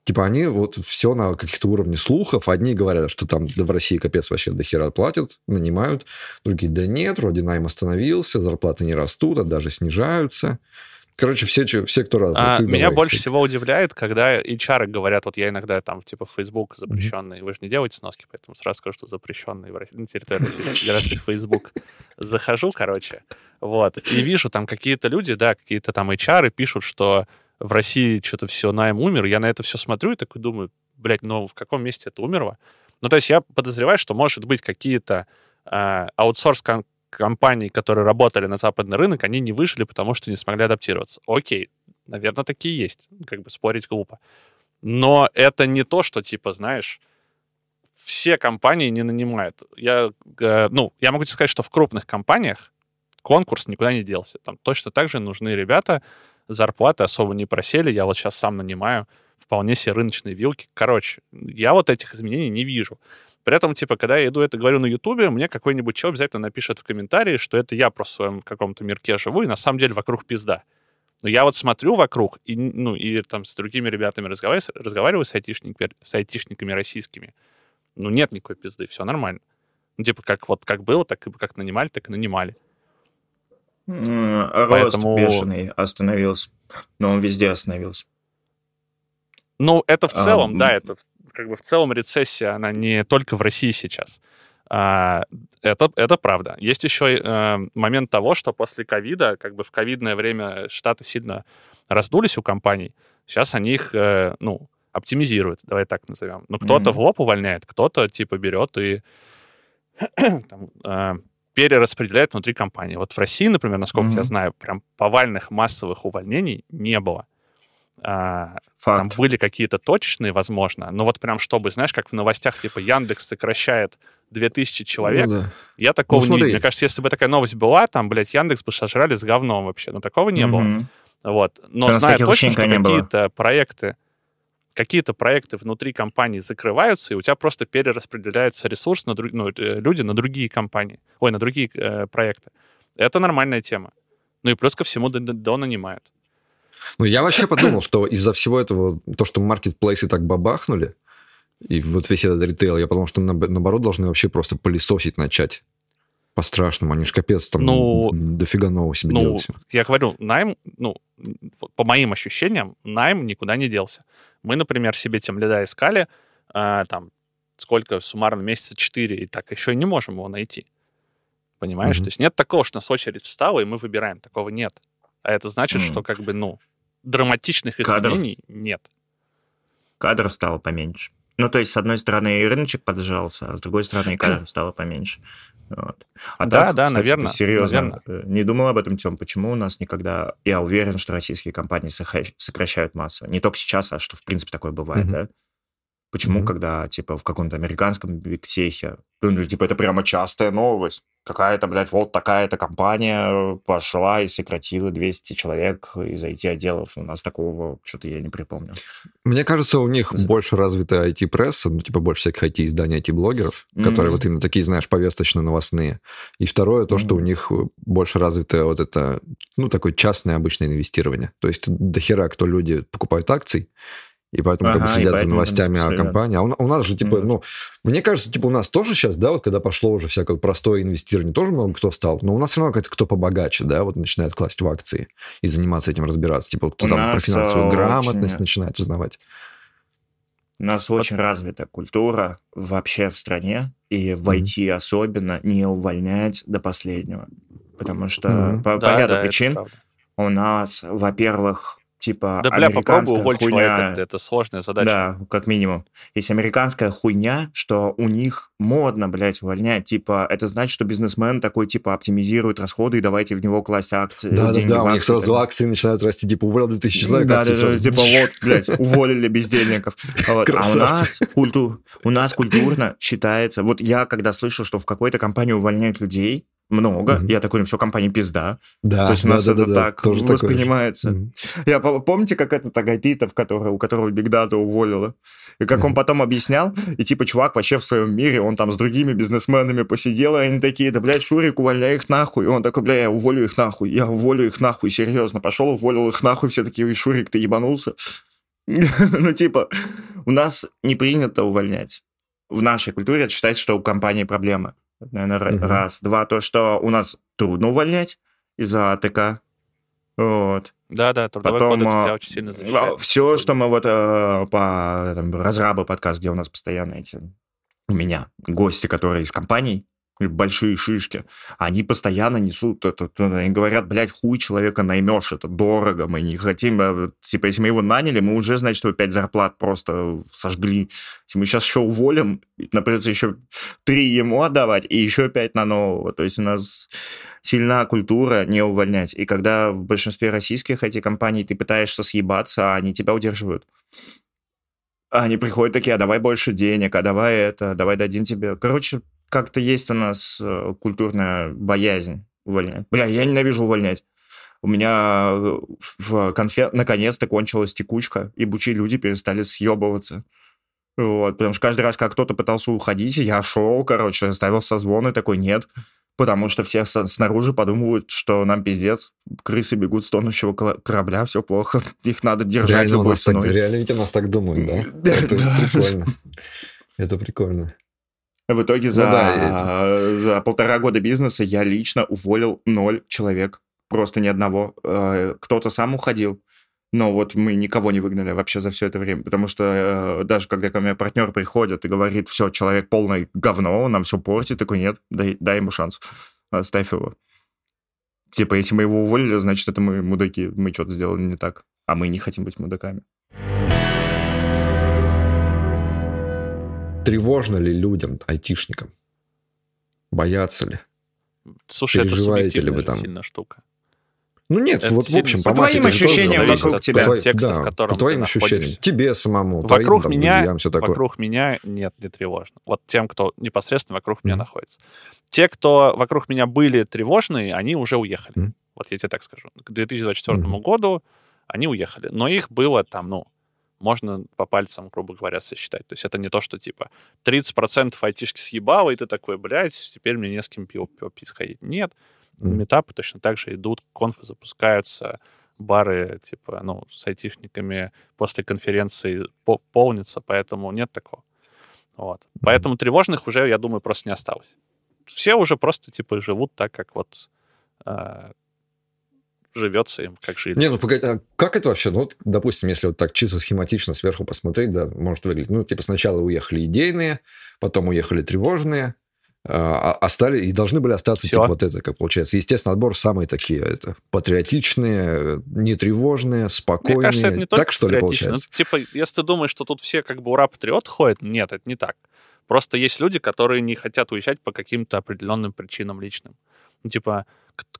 Типа они вот все на каких-то уровнях слухов. Одни говорят, что там да в России капец вообще до хера платят, нанимают. Другие, да нет, вроде найм остановился, зарплаты не растут, а даже снижаются. Короче, все, все кто разные.
А,
Ты
меня
давай.
больше всего удивляет, когда HR говорят, вот я иногда там, типа, Facebook запрещенный, вы же не делаете сноски, поэтому сразу скажу, что запрещенный в России, на территории Российской Федерации Facebook. Захожу, короче, вот, и вижу там какие-то люди, да, какие-то там HR пишут, что в России что-то все, найм умер, я на это все смотрю и такой думаю, блядь, ну в каком месте это умерло? Ну, то есть я подозреваю, что, может быть, какие-то э, аутсорс-компании, которые работали на западный рынок, они не выжили, потому что не смогли адаптироваться. Окей, наверное, такие есть. Как бы спорить глупо. Но это не то, что, типа, знаешь, все компании не нанимают. Я, э, ну, я могу тебе сказать, что в крупных компаниях конкурс никуда не делся. Там точно так же нужны ребята, зарплаты особо не просели. Я вот сейчас сам нанимаю вполне себе рыночные вилки. Короче, я вот этих изменений не вижу. При этом, типа, когда я иду это говорю на Ютубе, мне какой-нибудь человек обязательно напишет в комментарии, что это я просто в своем каком-то мирке живу, и на самом деле вокруг пизда. Но я вот смотрю вокруг, и, ну, и там с другими ребятами разговариваю, разговариваю с, айтишниками, с айтишниками российскими. Ну, нет никакой пизды, все нормально. Ну, типа, как вот как было, так и как нанимали, так и нанимали.
Рост Поэтому... бешеный остановился. Но он везде остановился.
Ну, это в целом, а, да, это как бы в целом рецессия, она не только в России сейчас. А, это, это правда. Есть еще э, момент того, что после ковида, как бы в ковидное время Штаты сильно раздулись у компаний. Сейчас они их, э, ну, оптимизируют, давай так назовем. Но кто-то mm-hmm. в лоб увольняет, кто-то типа берет и там, э, перераспределяет внутри компании. Вот в России, например, насколько mm-hmm. я знаю, прям повальных массовых увольнений не было. А, там были какие-то точечные, возможно, но вот прям чтобы, знаешь, как в новостях, типа Яндекс сокращает 2000 человек, ну, да. я такого ну, не видел. Мне кажется, если бы такая новость была, там, блядь, Яндекс бы сожрали с говном вообще, но такого не mm-hmm. было. Вот. Но Прям зная точно, что какие-то проекты, какие-то проекты внутри компании закрываются, и у тебя просто перераспределяется ресурс на друг, ну, э, люди на другие компании, ой, на другие э, проекты. Это нормальная тема. Ну и плюс ко всему до, до нанимают.
Ну, я вообще подумал, что из-за всего этого, то, что маркетплейсы так бабахнули, и вот весь этот ритейл, я подумал, что наоборот должны вообще просто пылесосить начать. По-страшному, они ж капец там ну, дофига нового себе ну, делают.
Я говорю, найм, ну, по моим ощущениям, найм никуда не делся. Мы, например, себе тем лида искали, э, там, сколько суммарно, месяца 4, и так еще и не можем его найти. Понимаешь? Mm-hmm. То есть нет такого, что нас очередь встала, и мы выбираем. Такого нет. А это значит, mm-hmm. что как бы, ну, драматичных изменений Кадров. нет.
Кадров стало поменьше. Ну, то есть, с одной стороны, и рыночек поджался, а с другой стороны, и кадров стало поменьше. Вот. А
да, так, да, кстати, наверное.
Серьезно,
наверное.
Э, не думал об этом, Тем, почему у нас никогда... Я уверен, что российские компании сокращают массу. Не только сейчас, а что, в принципе, такое бывает, mm-hmm. да? Почему, mm-hmm. когда, типа, в каком-то американском бигтехе, ну, типа, это прямо частая новость. Какая-то, блядь, вот такая-то компания пошла и сократила 200 человек из IT-отделов. У нас такого что-то я не припомню.
Мне кажется, у них За... больше развитая IT-пресса, ну, типа, больше всяких IT-изданий, IT-блогеров, mm-hmm. которые вот именно такие, знаешь, повесточно-новостные. И второе, то, mm-hmm. что у них больше развитое вот это, ну, такое частное обычное инвестирование. То есть дохера кто люди покупают акций, и поэтому ага, как бы следят за новостями о компании. А у, у нас же, типа, mm. ну, мне кажется, типа, у нас тоже сейчас, да, вот когда пошло уже всякое простое инвестирование, тоже много кто стал, но у нас все равно какой-то кто побогаче, да, вот начинает класть в акции и заниматься этим, разбираться. Типа, кто у там про финансовую грамотность очень... начинает узнавать.
У нас вот. очень развита культура вообще в стране, и в mm IT особенно, не увольнять до последнего. Потому что mm по, да, по ряду да, причин у нас, во-первых, типа
да, бля, попробуй уволь хуйня... человека, это сложная задача.
Да, как минимум. Есть американская хуйня, что у них модно, блядь, увольнять. Типа, это значит, что бизнесмен такой, типа, оптимизирует расходы, и давайте в него класть акции,
да, деньги да, да, у них сразу так. акции начинают расти, типа, уволил 2000 человек,
Да, да, да, типа, вот, блядь, уволили бездельников. Вот. А у нас, культу... у нас культурно считается... Вот я, когда слышал, что в какой-то компании увольняют людей, много. Mm-hmm. Я такой, все, компания пизда. Да, То есть у нас да, это да, так тоже воспринимается. Mm-hmm. Я помните, как этот Агапитов, который, у которого Биг Дата уволила? И как mm-hmm. он потом объяснял, и типа чувак вообще в своем мире, он там с другими бизнесменами посидел, и они такие, да, блядь, Шурик, увольняй их нахуй. И он такой, бля, я уволю их нахуй, я уволю их нахуй, серьезно. Пошел, уволил их нахуй, все такие, Шурик, ты ебанулся? ну, типа, у нас не принято увольнять. В нашей культуре считается, что у компании проблемы. Наверное, угу. раз. Два, то, что у нас трудно увольнять из-за АТК. Вот.
Да, да, трудовой Потом, кодекс тебя очень сильно
защищает. Все, что мы вот э, по там, разрабы подкаст, где у нас постоянно эти у меня гости, которые из компаний, большие шишки, они постоянно несут это, они говорят, блядь, хуй человека наймешь, это дорого, мы не хотим, э, типа, если мы его наняли, мы уже, значит, его пять зарплат просто сожгли. Если мы сейчас еще уволим, нам придется еще три ему отдавать и еще пять на нового. То есть у нас сильна культура не увольнять. И когда в большинстве российских этих компаний ты пытаешься съебаться, а они тебя удерживают. Они приходят такие, а давай больше денег, а давай это, давай дадим тебе. Короче, как-то есть у нас э, культурная боязнь увольнять. Бля, я ненавижу увольнять. У меня э, в конфе наконец-то кончилась текучка, и бучи люди перестали съебываться. Вот, потому что каждый раз, как кто-то пытался уходить, я шел, короче, ставил созвоны, такой, нет, потому что все снаружи подумывают, что нам пиздец, крысы бегут с тонущего корабля, все плохо, их надо держать
Реально,
любой
нас так,
ценой.
реально ведь у нас так думают, да? Это прикольно. Это прикольно.
В итоге за,
Ну да,
за полтора года бизнеса я лично уволил ноль человек. Просто ни одного. Э, Кто-то сам уходил, но вот мы никого не выгнали вообще за все это время. Потому что э, даже когда ко мне партнер приходит и говорит, все, человек полное говно, он нам все портит, такой, нет, дай, дай ему шанс, оставь его. Типа, если мы его уволили, значит, это мы мудаки, мы что-то сделали не так. А мы не хотим быть мудаками.
Тревожно ли людям, айтишникам? Боятся ли?
Слушай, это
Переживаете ли
субъективная
вы там?
сильно штука.
Ну нет,
Это
вот в общем,
по
по
твоим ощущениям вокруг тебя.
твоей-
Текста,
да,
в котором
по твоим ощущениям. Тебе самому,
Вокруг
твоим, там,
меня,
друзьям, все такое.
вокруг меня нет, не тревожно. Вот тем, кто непосредственно вокруг меня
Мгм.
находится. Те, кто вокруг меня были тревожные, они уже уехали.
Мгм.
Вот я тебе так скажу. К 2024
Мгм.
году они уехали. Но их было там, ну, можно по пальцам, грубо говоря, сосчитать. То есть это не то, что типа 30% айтишки съебало, и ты такой, блядь, теперь мне не с кем пиво, пить сходить. Нет. Метапы точно так же идут, конфы запускаются, бары, типа, ну, с айтишниками после конференции по- полнится, поэтому нет такого. Вот. Поэтому тревожных уже, я думаю, просто не осталось. Все уже просто, типа, живут так, как вот э, живется им, как жили.
Не, ну погоди, а как это вообще? Ну, вот, допустим, если вот так чисто схематично сверху посмотреть, да, может выглядеть. Ну, типа сначала уехали идейные, потом уехали тревожные, а, остались и должны были остаться
Всё.
типа вот это, как получается. Естественно, отбор самые такие это патриотичные, нетревожные, спокойные.
Мне кажется, это не только
так что ли
патриотично.
получается?
Ну, типа, если ты думаешь, что тут все как бы ура-патриот ходят, нет, это не так. Просто есть люди, которые не хотят уезжать по каким-то определенным причинам личным. Ну, типа,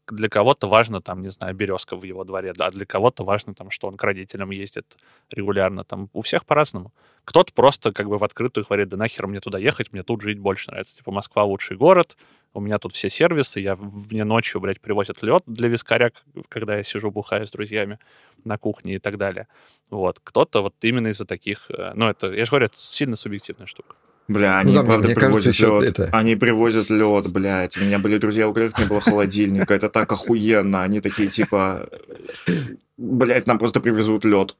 для кого-то важно, там, не знаю, березка в его дворе, а для кого-то важно, там, что он к родителям ездит регулярно. Там, у всех по-разному. Кто-то просто как бы в открытую говорит, да нахер мне туда ехать, мне тут жить больше нравится. Типа, Москва лучший город, у меня тут все сервисы, я мне ночью, блядь, привозят лед для вискаря, когда я сижу, бухаю с друзьями на кухне и так далее. Вот. Кто-то вот именно из-за таких... э, Ну, это, я же говорю, это сильно субъективная штука.
Бля, они
да, мне-
правда
мне кажется,
привозят
еще
лед.
это-
Они привозят лед, блядь. У меня были друзья, у которых не было холодильника. Это так охуенно. Они такие типа, блядь, нам просто привезут лед.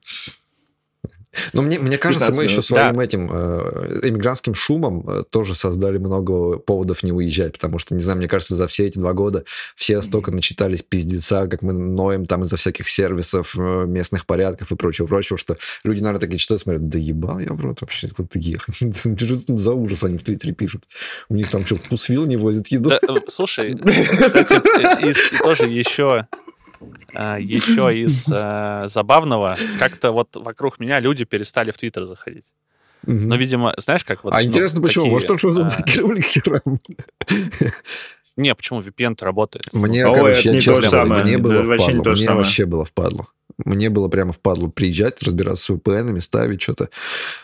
Но мне, мне кажется,
15
мы еще своим этим э, эмигрантским шумом э, тоже создали много поводов не уезжать, потому что, не знаю, мне кажется, за все эти два года все столько начитались пиздеца, как мы ноем там из-за всяких сервисов, э, местных порядков и прочего-прочего, что люди, наверное, такие читают, смотрят, да ебал я в рот вообще, вот ехать. За ужас они в Твиттере пишут? У них там что, вкусвилл не возит еду?
Да, слушай, кстати, тоже еще еще из э, забавного, как-то вот вокруг меня люди перестали в Твиттер заходить. Но, видимо, знаешь, как вот...
А
ну,
интересно, почему? Может, он что
а,
заблокировали херам?
Не, почему VPN-то работает?
Мне, короче,
это
честно
самое.
мне было впадло. Мне
самое.
вообще было впадло. Мне было прямо впадло приезжать, разбираться с VPN-ами, ставить что-то.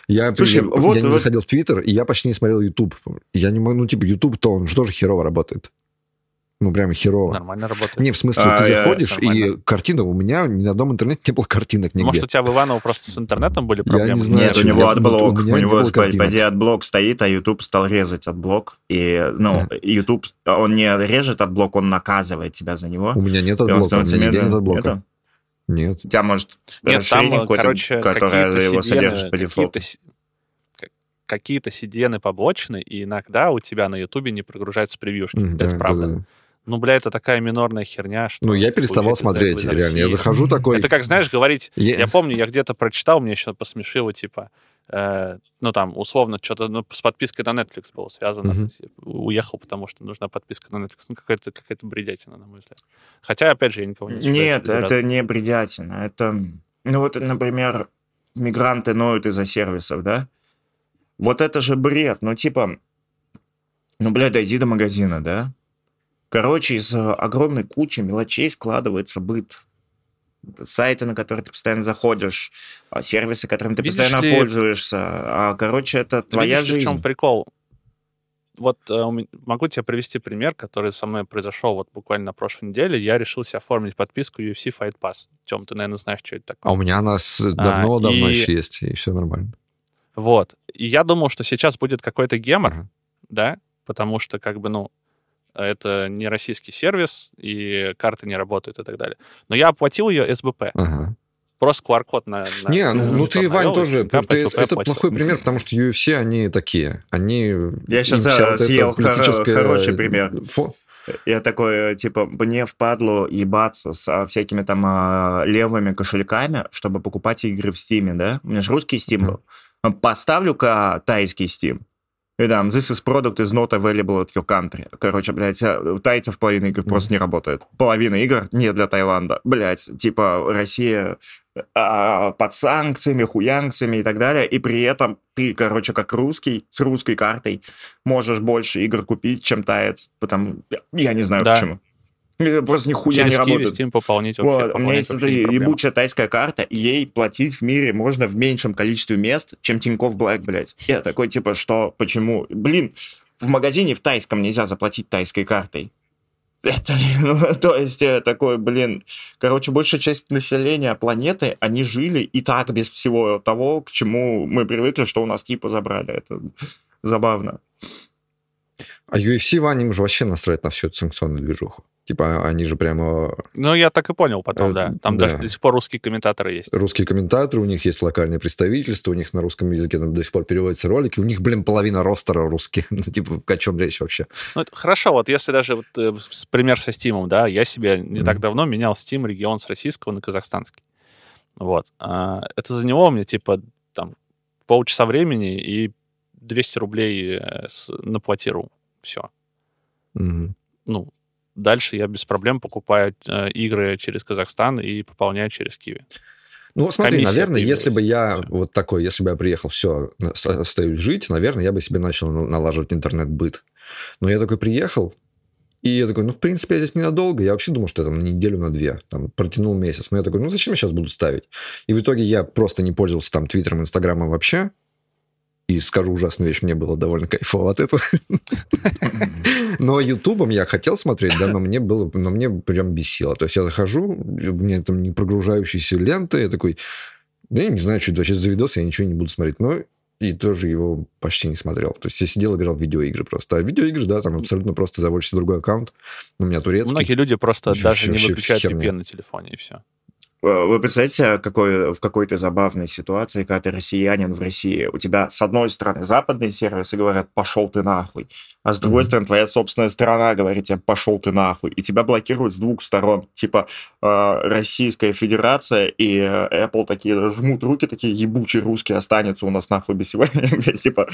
Я,
Слушай,
я,
вот-
я не
вот-
заходил в Твиттер, и я почти не смотрел YouTube. Я не могу, ну, типа, YouTube-то он же тоже херово работает. Ну, прямо херово.
Нормально работает.
Не, в смысле,
А,
ты
я-
заходишь, и
нормально.
картина... У меня ни на одном интернете не было картинок нигде.
Может, у тебя в Иваново просто с интернетом были
Я не
проблемы?
знаю,
Нет, у него адблок.
у
У, него, поди, адблок стоит, а YouTube стал резать адблок. И, ну, YouTube, он не режет адблок, он наказывает тебя за него.
У меня нет
И
адблока, у меня нигде нет адблока. Нет.
У тебя, может,
Нет, там, короче,
которое его содержит по дефолту.
какие-то CDN побочные, и иногда у тебя на Ютубе не прогружаются превьюшки.
М,
это
да,
правда.
да, да.
Ну, бля, это такая минорная херня, что...
Ну, я переставал смотреть, реально. Я захожу такой...
Это как, знаешь, говорить...
Я-
Я помню, я где-то прочитал, мне еще посмешило, типа, э, ну, там, условно, что-то ну, с подпиской на Netflix было связано. То есть я уехал, потому что нужна подписка на Netflix. Ну, какая-то какая бредятина, на мой взгляд. Хотя, опять же, я никого не осуждаю,
Нет, это не бредятина. Это, ну вот, например, мигранты ноют из-за сервисов, да? Вот это же бред. Ну, типа, ну, блядь, дойди до магазина, да? Короче, из э, огромной кучи мелочей складывается быт. Сайты, на которые ты постоянно заходишь, а, сервисы, которыми ты
Видишь
постоянно
ли-
пользуешься. А, короче, это твоя
Видишь ли, в чем
жизнь.
прикол? Вот э, могу тебе привести пример, который со мной произошел вот буквально на прошлой неделе. Я решил себе оформить подписку UFC Fight Pass. Тем, ты, наверное, знаешь, что это такое.
А у меня она с- давно-давно
и-
еще есть, и все нормально.
Вот. И я думал, что сейчас будет какой-то гемор,
Ага.
да, потому что, как бы, ну, это не российский сервис, и карты не работают и так далее. Но я оплатил ее СБП.
Ага.
Просто QR-код на... на-
Не, ну, ну
монитор
ты, Вань,
навел,
тоже, ты- это
оплатил.
плохой пример, потому что UFC, они такие, они...
Я
вся
э,
вот
съел хоро-
политическая
хороший пример.
фо-
Я такой, э, типа, мне впадло ебаться с а, всякими там а, левыми кошельками, чтобы покупать игры в Стиме, да? У меня же русский Steam был. Поставлю-ка тайский Steam. И там, this is product is not available at your country. Короче, блядь, у тайцев половина игр просто не работает. Половина игр не для Таиланда. Блядь, типа, Россия а, под санкциями, хуянкциями и так далее. И при этом ты, короче, как русский, с русской картой, можешь больше игр купить, чем таец. Потому... Я не знаю
Да.
почему. Просто нихуя
Через
не работает.
Steam пополнить вообще,
Вот, у меня есть эта ебучая тайская карта, ей платить в мире можно в меньшем количестве мест, чем Тинькофф Блэк, блядь. Я такой, типа, что, почему? Блин, в магазине в тайском нельзя заплатить тайской картой. Это, ну, то есть, такой, блин, короче, большая часть населения планеты, они жили и так без всего того, к чему мы привыкли, что у нас типа забрали. Это забавно.
А UFC, Вань, им же вообще насрать на всю эту санкционную движуху. Типа, они же прямо
Ну, я так и понял потом,
Э,
да. Там
да.
даже до сих пор русские комментаторы есть.
русские комментаторы, у них есть локальное представительство, у них на русском языке там до сих пор переводятся ролики, у них, блин, половина ростера русские. Ну, типа, о чем речь вообще?
Ну, это хорошо, вот если даже вот, э, пример со Стимом, да, я себе не
Мгм.
так давно менял Steam регион с российского на казахстанский. Вот. А, это за него мне, типа, там, полчаса времени и 200 рублей э, с, на платиру. Все.
Мгм.
Ну, дальше я без проблем покупаю э, игры через Казахстан и пополняю через Киви.
Ну, смотри,
Комиссия
наверное, если бы я
появилась.
вот такой, если бы я приехал, все, остаюсь жить, наверное, я бы себе начал на- налаживать интернет-быт. Но я такой приехал, и я такой, ну, в принципе, я здесь ненадолго. Я вообще думал, что я там на неделю, на две. Там протянул месяц. Но я такой, ну, зачем я сейчас буду ставить? И в итоге я просто не пользовался там Твиттером, Инстаграмом вообще. И скажу ужасную вещь, мне было довольно кайфово от этого. Но Ютубом я хотел смотреть, да, но мне было, но мне прям бесило. То есть я захожу, у меня там не прогружающиеся ленты, я такой, «Да я не знаю, что это вообще за видос, я ничего не буду смотреть. Но и тоже его почти не смотрел. То есть я сидел, играл в видеоигры просто. А видеоигры, да, там абсолютно просто заводишься другой аккаунт. У меня турецкий.
Многие люди просто даже не выключают. VPN на телефоне, и все.
Э, Вы представляете, какой, в какой-то забавной ситуации, когда ты россиянин в России, у тебя с одной стороны западные сервисы говорят «пошел ты нахуй», а с другой
Мгм.
стороны твоя собственная страна говорит тебе «пошел ты нахуй», и тебя блокируют с двух сторон. Типа э, Российская Федерация и э, Apple такие жмут руки, такие ебучий русский останется у нас нахуй без всего. Блядь, Типа,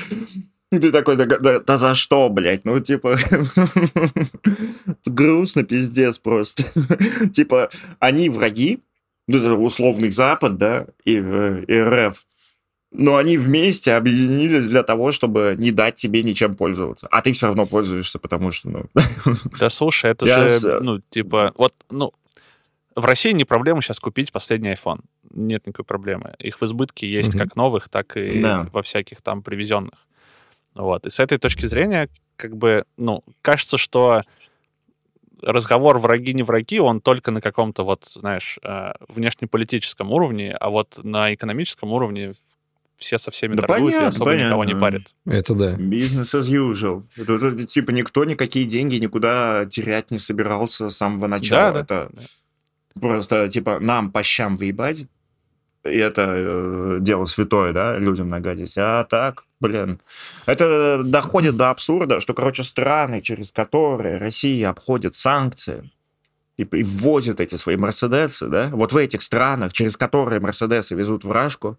ты такой, да, да- да за что, блядь? Ну, типа, грустно, пиздец просто. Типа, они враги, ну, это условный Запад, да, и, э, и РФ. Но они вместе объединились для того, чтобы не дать тебе ничем пользоваться. А ты все равно пользуешься, потому что, ну...
Да слушай, это
Я
же,
с-
ну, типа, вот, ну, в России не проблема сейчас купить последний iPhone. Нет никакой проблемы. Их в избытке есть
Мгм.
как новых, так и
Да.
во всяких там привезенных. Вот. И с этой точки зрения, как бы, ну, кажется, что разговор враги не враги, он только на каком-то вот, знаешь, э, внешнеполитическом уровне, а вот на экономическом уровне все со всеми
Да
торгуют и
понятно,
особо никого не
понятно.
парят.
Это да.
Business as usual. Это, это, типа никто никакие деньги никуда терять не собирался с самого начала.
Да, да.
Это
да.
просто, типа, нам по щам выебать, и это э, дело святое, да, людям нагадить. А так, блин, это доходит до абсурда, что, короче, страны, через которые Россия обходит санкции, и, и ввозят эти свои Мерседесы, да, вот в этих странах, через которые Мерседесы везут в Рашку,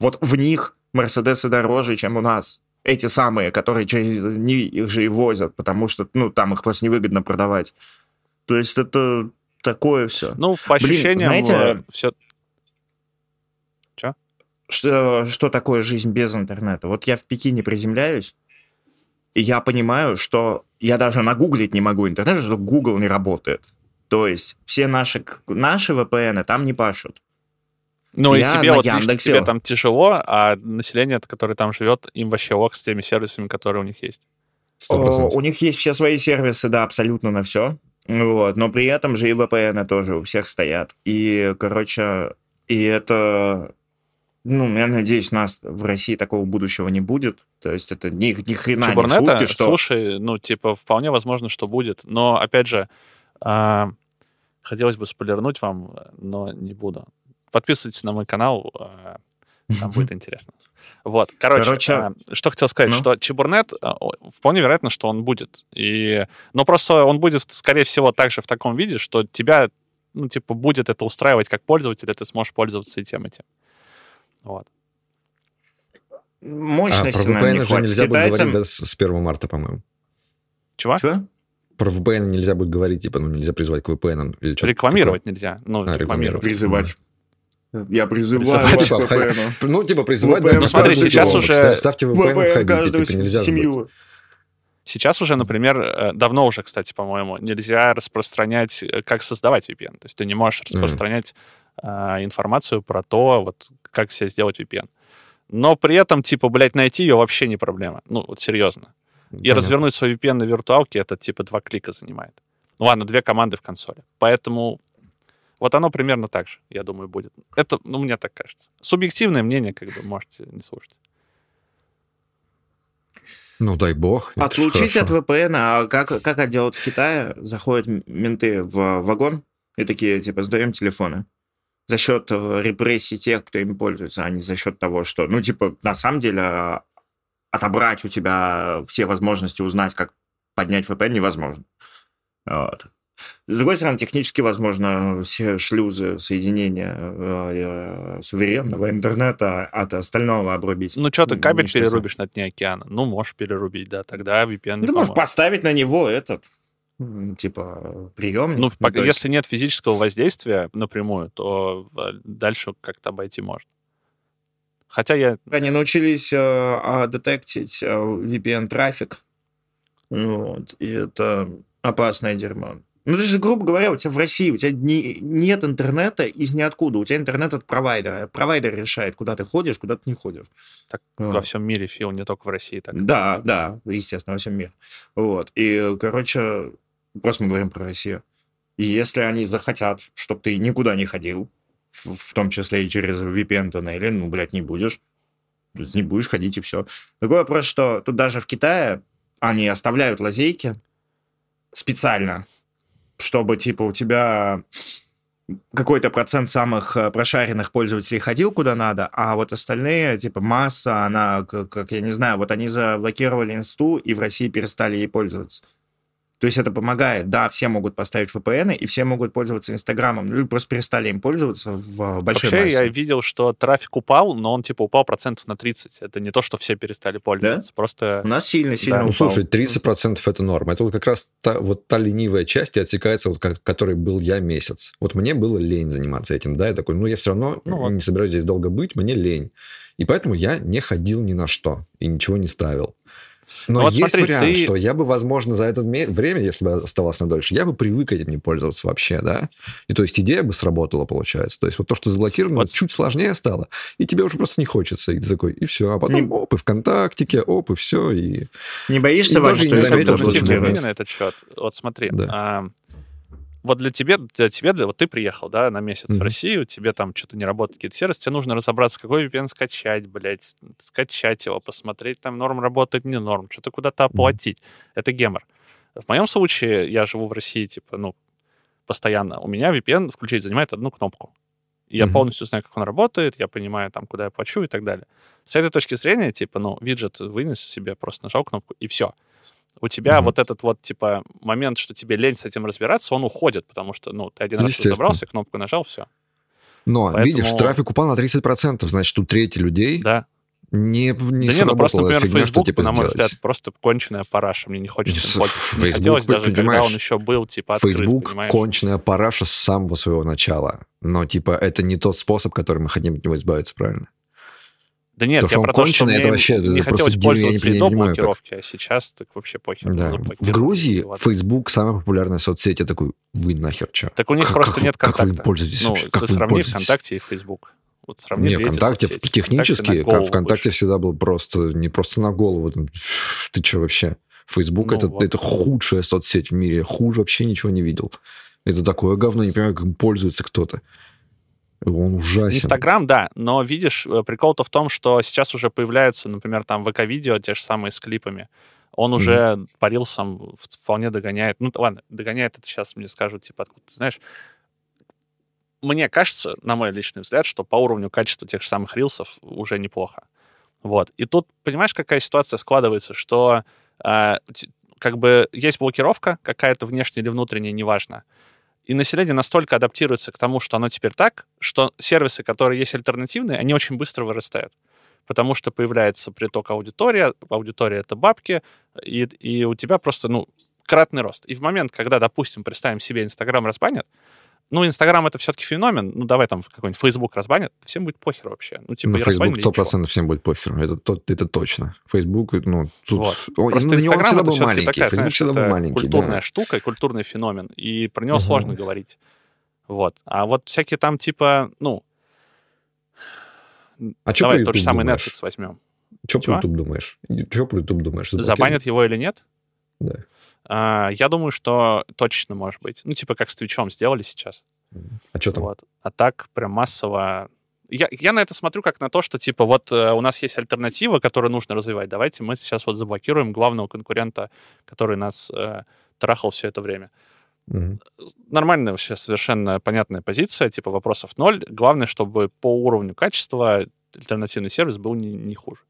вот в них Мерседесы дороже, чем у нас. Эти самые, которые через них их же и возят, потому что, ну, там их просто невыгодно продавать. То есть это такое все.
Ну, по
Блин,
ощущениям,
знаете-
все...
что, что такое жизнь без интернета. Вот я в Пекине приземляюсь, и я понимаю, что я даже нагуглить не могу интернет, что Google не работает. То есть все наши, наши VPN там не пашут.
Ну, и
Я
тебе
на
вот
Яндексе.
тебе там тяжело, а население, которое там живет, им вообще ок с теми сервисами, которые у них есть.
Сто
О,
процентов.
У них есть все свои сервисы, да, абсолютно на все. Вот, но при этом же и VPN тоже у всех стоят. И, короче, и это... Ну, я надеюсь, нас в России такого будущего не будет. То есть это ни, ни хрена не
Чебурнета,
шутки, что...
слушай, ну, типа, вполне возможно, что будет. Но, опять же, а, хотелось бы спойлернуть вам, но не буду. Подписывайтесь на мой канал, а, там будет интересно. Вот, короче,
Короче,
а, что хотел сказать,
ну.
что Чебурнет, вполне вероятно, что он будет. И... Но просто он будет, скорее всего, также в таком виде, что тебя, ну, типа, будет это устраивать как пользователя, ты сможешь пользоваться и тем, и тем. Вот.
А
Мощности,
про
наверное,
VPN
не
же
хватит.
нельзя будет говорить да, с с 1 марта, по-моему.
Чего?
Чё?
Про VPN нельзя будет говорить, типа, ну, нельзя призывать к VPN или что
Рекламировать нельзя. Ну,
А,
рекламировать.
Призывать. Я призываю
Призывать,
вас
типа,
к VPN.
Ну, типа, призывать...
VPN
да,
Ну, смотри,
каждый
сейчас
дом.
уже-
Ста- Ставьте VPN,
VPN
входите,
каждую
типа, нельзя забыть.
семью.
Сейчас уже, например, э, давно уже, кстати, по-моему, нельзя распространять, э, как создавать VPN. То есть ты не можешь распространять а, информацию про то, вот как себе сделать VPN. Но при этом, типа, блядь, найти ее вообще не проблема. Ну, вот серьезно. И
Понятно.
развернуть свой VPN на виртуалке, это, типа, два клика занимает. Ну, ладно, две команды в консоли. Поэтому вот оно примерно так же, я думаю, будет. Это, ну, мне так кажется. Субъективное мнение, как бы, можете не слушать.
Ну, дай бог.
Отлучить от. VPN, а как, как это делают в Китае? Заходят менты в вагон и такие, типа, сдаем телефоны. За счет э, репрессий тех, кто ими пользуется, а не за счет того, что, ну, типа, на самом деле, а, отобрать у тебя все возможности узнать, как поднять VPN невозможно. Вот. С другой стороны, технически возможно все шлюзы соединения э, э, суверенного интернета от остального обрубить.
Ну, что ты
Ну,
кабель
ничто
перерубишь на дне океана? Ну, можешь перерубить, да, тогда VPN не
Ты можешь
поможет.
поставить на него этот, типа, приемник.
Ну,
есть-
если нет физического воздействия напрямую, то э, дальше как-то обойти можно. Хотя я...
Они научились э, а, детектить э, VPN-трафик. Вот, и это опасное дерьмо. Ну, ты же, грубо говоря, у тебя в России, у тебя не- нет интернета из ниоткуда. У тебя интернет от провайдера. Провайдер решает, куда ты ходишь, куда ты не ходишь.
Так
Вот.
во всем мире, Фил, не только в России так.
Да, да, естественно, во всем мире. Вот. И, короче, просто мы говорим про Россию. И если они захотят, чтобы ты никуда не ходил, в, в том числе и через VPN-туннели, ну, блядь, не будешь. Не будешь ходить, и все. Другой вопрос, что тут даже в Китае они оставляют лазейки специально, чтобы, типа, у тебя какой-то процент самых э, прошаренных пользователей ходил куда надо, а вот остальные, типа, масса, она, как, как, я не знаю, вот они заблокировали инсту и в России перестали ей пользоваться. То есть это помогает. Да, все могут поставить VPN, и все могут пользоваться Инстаграмом. Люди просто перестали им пользоваться в большой
Вообще,
массе.
я видел, что трафик упал, но он, типа, упал процентов на 30. Это не то, что все перестали пользоваться. Просто...
У нас сильно-сильно
Да.
Ну,
упал.
слушай, 30% это норма. Это вот как раз та, вот та ленивая часть и отсекается, вот как, которой был я месяц. Вот мне было лень заниматься этим, да, я такой, ну, я все равно
Ну вот.
не собираюсь здесь долго быть, мне лень. И поэтому я не ходил ни на что и ничего не ставил. Но
Ну вот
есть
смотри,
вариант,
ты-
что я бы, возможно, за это время, если бы оставался на дольше, я бы привык этим не пользоваться вообще, да? И то есть идея бы сработала, получается. То есть вот то, что заблокировано,
Вот.
чуть сложнее стало, и тебе уже просто не хочется. И ты такой, и все. А потом,
Не-
оп, и ВКонтактике, оп, и все, и...
Не боишься,
И
Вань, что
Совсем
заметил, что
на этот счет. Вот смотри,
Да.
а, вот для тебя, для тебя, для, вот ты приехал, да, на месяц в
Мгм.
Россию, тебе там что-то не работает какие-то сервисы, тебе нужно разобраться, какой VPN скачать, блядь, скачать его, посмотреть, там норм работает, не норм, что-то куда-то оплатить. Это гемор. В моем случае, я живу в России, типа, ну, постоянно. У меня VPN включить занимает одну кнопку. И я
Мгм.
полностью знаю, как он работает, я понимаю, там, куда я плачу и так далее. С этой точки зрения, типа, ну, виджет вынес себе, просто нажал кнопку, и все. У тебя
Мгм.
вот этот вот, типа, момент, что тебе лень с этим разбираться, он уходит, потому что, ну, ты один раз
Естественно.
разобрался, кнопку нажал, все.
Но,
Поэтому-
видишь, трафик упал на 30%, значит, у трети людей
Да.
не, не
да не, ну просто, например,
фигня,
Facebook,
типа
на мой
сделать.
взгляд, просто конченая параша. Мне не хочется пользоваться. Не хотелось даже, когда он еще был, типа, открыт,
Facebook
понимаешь?
конченая параша с самого своего начала. Но, типа, это не тот способ, который мы хотим от него избавиться, правильно?
Да нет,
То,
я
что
про то, что мне
это вообще-
не
это
хотелось
не
пользоваться
понимаю,
до
как.
блокировки, а сейчас так вообще похер.
Да. В Грузии
ладно.
Facebook самая популярная соцсеть. Я такой, вы нахер чё?
Так у них
Как-
просто
как
нет
Как вы
контакта.
пользуетесь
Ну,
вообще? Как
сравни? ВКонтакте и Facebook. Вот сравни
Не,
эти
ВКонтакте
соцсети.
технически,
ВКонтакте
как ВКонтакте всегда был просто, не просто на голову. Ты что вообще? Facebook
Ну
это,
вот.
это худшая соцсеть в мире. Хуже вообще ничего не видел. Это такое говно, не понимаю, как им пользуется кто-то. Он ужасен.
Инстаграм, да, но видишь, э, прикол-то в том, что сейчас уже появляются, например, там ВК-видео, те же самые с клипами. Он уже по рилсам вполне догоняет. Ну, ладно, догоняет это сейчас мне скажут, типа, откуда ты знаешь. Мне кажется, на мой личный взгляд, что по уровню качества тех же самых рилсов уже неплохо. Вот. И тут, понимаешь, какая ситуация складывается, что т- как бы есть блокировка какая-то внешняя или внутренняя, неважно. И население настолько адаптируется к тому, что оно теперь так, что сервисы, которые есть альтернативные, они очень быстро вырастают. Потому что появляется приток аудитории, аудитория — это бабки, и, и у тебя просто, ну, кратный рост. И в момент, когда, допустим, представим себе, Инстаграм разбанят, ну, Инстаграм — это все-таки феномен, ну, давай там какой-нибудь Фейсбук разбанят, всем будет похер вообще. Ну, типа, и
Facebook сто процентов всем будет похер. Это, то- это точно. Facebook, ну, тут...
Вот.
он-
Просто
ну,
Инстаграм это все-таки
маленький.
такая,
Facebook
знаешь, это
маленький,
культурная
да.
штука, культурный феномен, и про него
Мгм.
сложно говорить. Вот. А вот всякие там типа, ну,
А
давай тот же самый
думаешь?
Netflix возьмем.
Что про? YouTube думаешь? Что про YouTube думаешь?
Забанят его или нет?
Да.
А, я думаю, что точно может быть. Ну, типа как с Твичом сделали сейчас.
А что там?
Вот. А так прям массово... Я, я на это смотрю как на то, что, типа, вот э, у нас есть альтернатива, которую нужно развивать. Давайте мы сейчас вот заблокируем главного конкурента, который нас э, трахал все это время.
Мгм.
Нормальная вообще совершенно понятная позиция, типа вопросов ноль. Главное, чтобы по уровню качества альтернативный сервис был не, не хуже.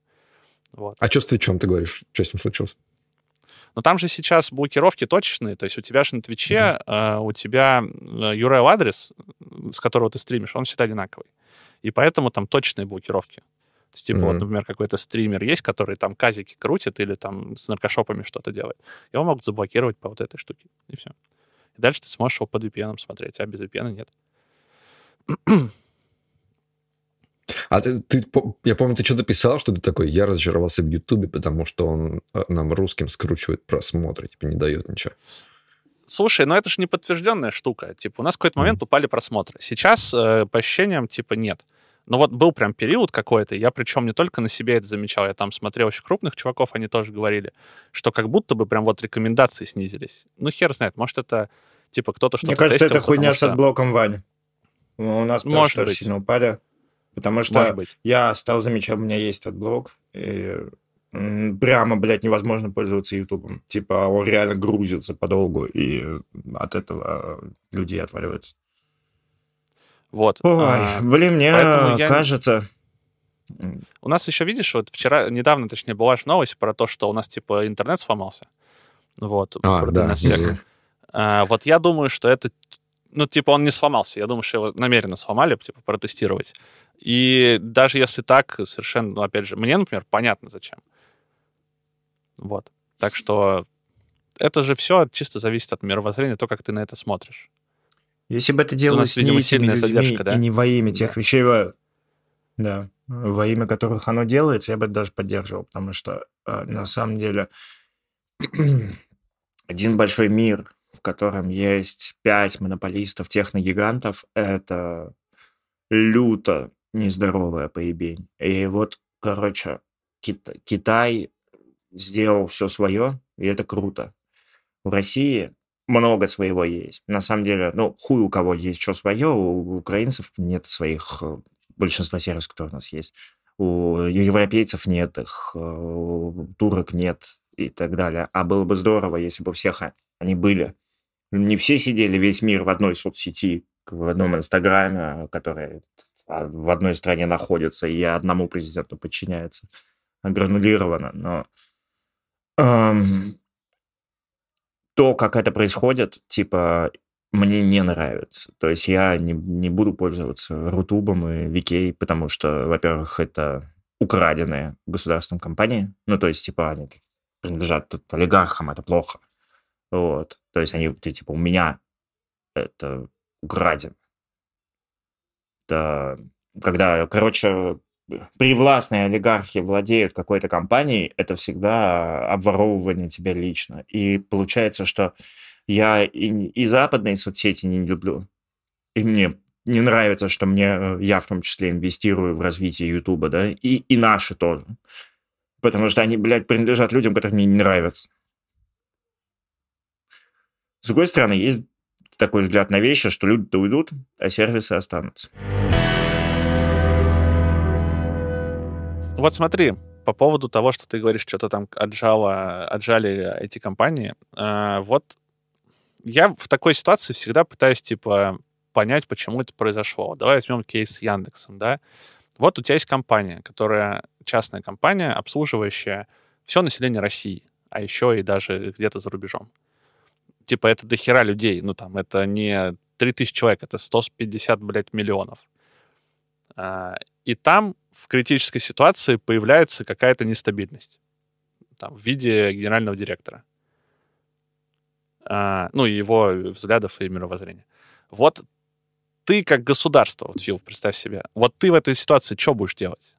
Вот.
А что с Твичом ты говоришь? Что с ним случилось?
Но там же сейчас блокировки точечные, то есть у тебя же на Твиче, э, у тебя э, URL-адрес, э, с которого ты стримишь, он всегда одинаковый. И поэтому там точные блокировки. То есть, типа, вот,
Мгм.
например, какой-то стример есть, который там казики крутит или там с наркошопами что-то делает. Его могут заблокировать по вот этой штуке. И все. И дальше ты сможешь его под VPN смотреть, а без VPN нет.
А ты, ты я помню, ты что-то писал, что ты такой, я разочаровался в Ютубе, потому что он э, нам русским скручивает просмотры, типа не дает ничего.
Слушай, ну это же не подтвержденная штука. Типа, у нас в какой-то момент упали просмотры. Сейчас, э, по ощущениям, типа, нет. Но вот был прям период какой-то, я причем не только на себе это замечал, я там смотрел очень крупных чуваков, они тоже говорили, что как будто бы прям вот рекомендации снизились. Ну, хер знает, может, это, типа, кто-то что-то
Мне кажется,
тестил,
это хуйня
потому
с
что-
адблоком Вани. У нас тоже,
Может
тоже
быть.
сильно упали. Потому что
Может быть.
я стал замечать, у меня есть адблок. И м, прямо, блядь, невозможно пользоваться Ютубом. Типа он реально грузится подолгу, и от этого люди отваливаются.
Вот.
Ой,
А,
блин, мне
я
кажется...
У нас еще, видишь, вот вчера, недавно, точнее, была же новость про то, что у нас, типа, интернет сломался. Вот,
А,
про
да.
А, вот я думаю, что это, ну, типа, он не сломался. Я думаю, что его намеренно сломали, типа, протестировать. И даже если так, совершенно, ну, опять же, мне, например, понятно, зачем. Вот. Так что это же все чисто зависит от мировоззрения, то, как ты на это смотришь.
Если бы это делалось не
видимо,
этими
сильная
людьми
задержка, да?
и не во имя тех
Да.
вещей, во- да, во имя которых оно делается, я бы это даже поддерживал, потому что э, на самом деле один большой мир, котором есть пять монополистов, техногигантов, это люто нездоровая поебень. И вот, короче, Кит- Китай сделал все свое, и это круто. В России много своего есть. На самом деле, ну, хуй у кого есть что свое, у украинцев нет своих, э, большинства сервисов, которые у нас есть. У европейцев нет их, э, у турок нет и так далее. А было бы здорово, если бы у всех они были. Не все сидели весь мир в одной соцсети, в одном инстаграме, который а, в одной стране находится и одному президенту подчиняется гранулированно, но эм, то, как это происходит, типа, мне не нравится. То есть я не, не буду пользоваться Рутубом и Викей, потому что, во-первых, это украденные государством компании. Ну, то есть, типа, они принадлежат олигархам, это плохо. Вот. То есть они, типа, у меня это украдено. Да, когда, короче, привластные олигархи владеют какой-то компанией, это всегда обворовывание тебя лично. И получается, что я и, и западные соцсети не люблю, и мне не нравится, что мне, э, я в том числе инвестирую в развитие Ютуба, да, и, и наши тоже. Потому что они, блядь, принадлежат людям, которые мне не нравятся. С другой стороны, есть такой взгляд на вещи, что люди-то уйдут, а сервисы останутся.
Вот смотри, по поводу того, что ты говоришь, что-то там отжало, отжали эти компании, э, вот я в такой ситуации всегда пытаюсь, типа, понять, почему это произошло. Давай возьмем кейс с Яндексом, да. Вот у тебя есть компания, которая частная компания, обслуживающая все население России, а еще и даже где-то за рубежом. Типа это дохера людей, ну там это не 3000 человек, это 150, блядь, миллионов. А, и там в критической ситуации появляется какая-то нестабильность там, в виде генерального директора. А, ну, и его взглядов и мировоззрения. Вот ты как государство, вот, Фил, представь себе, вот ты в этой ситуации что будешь делать?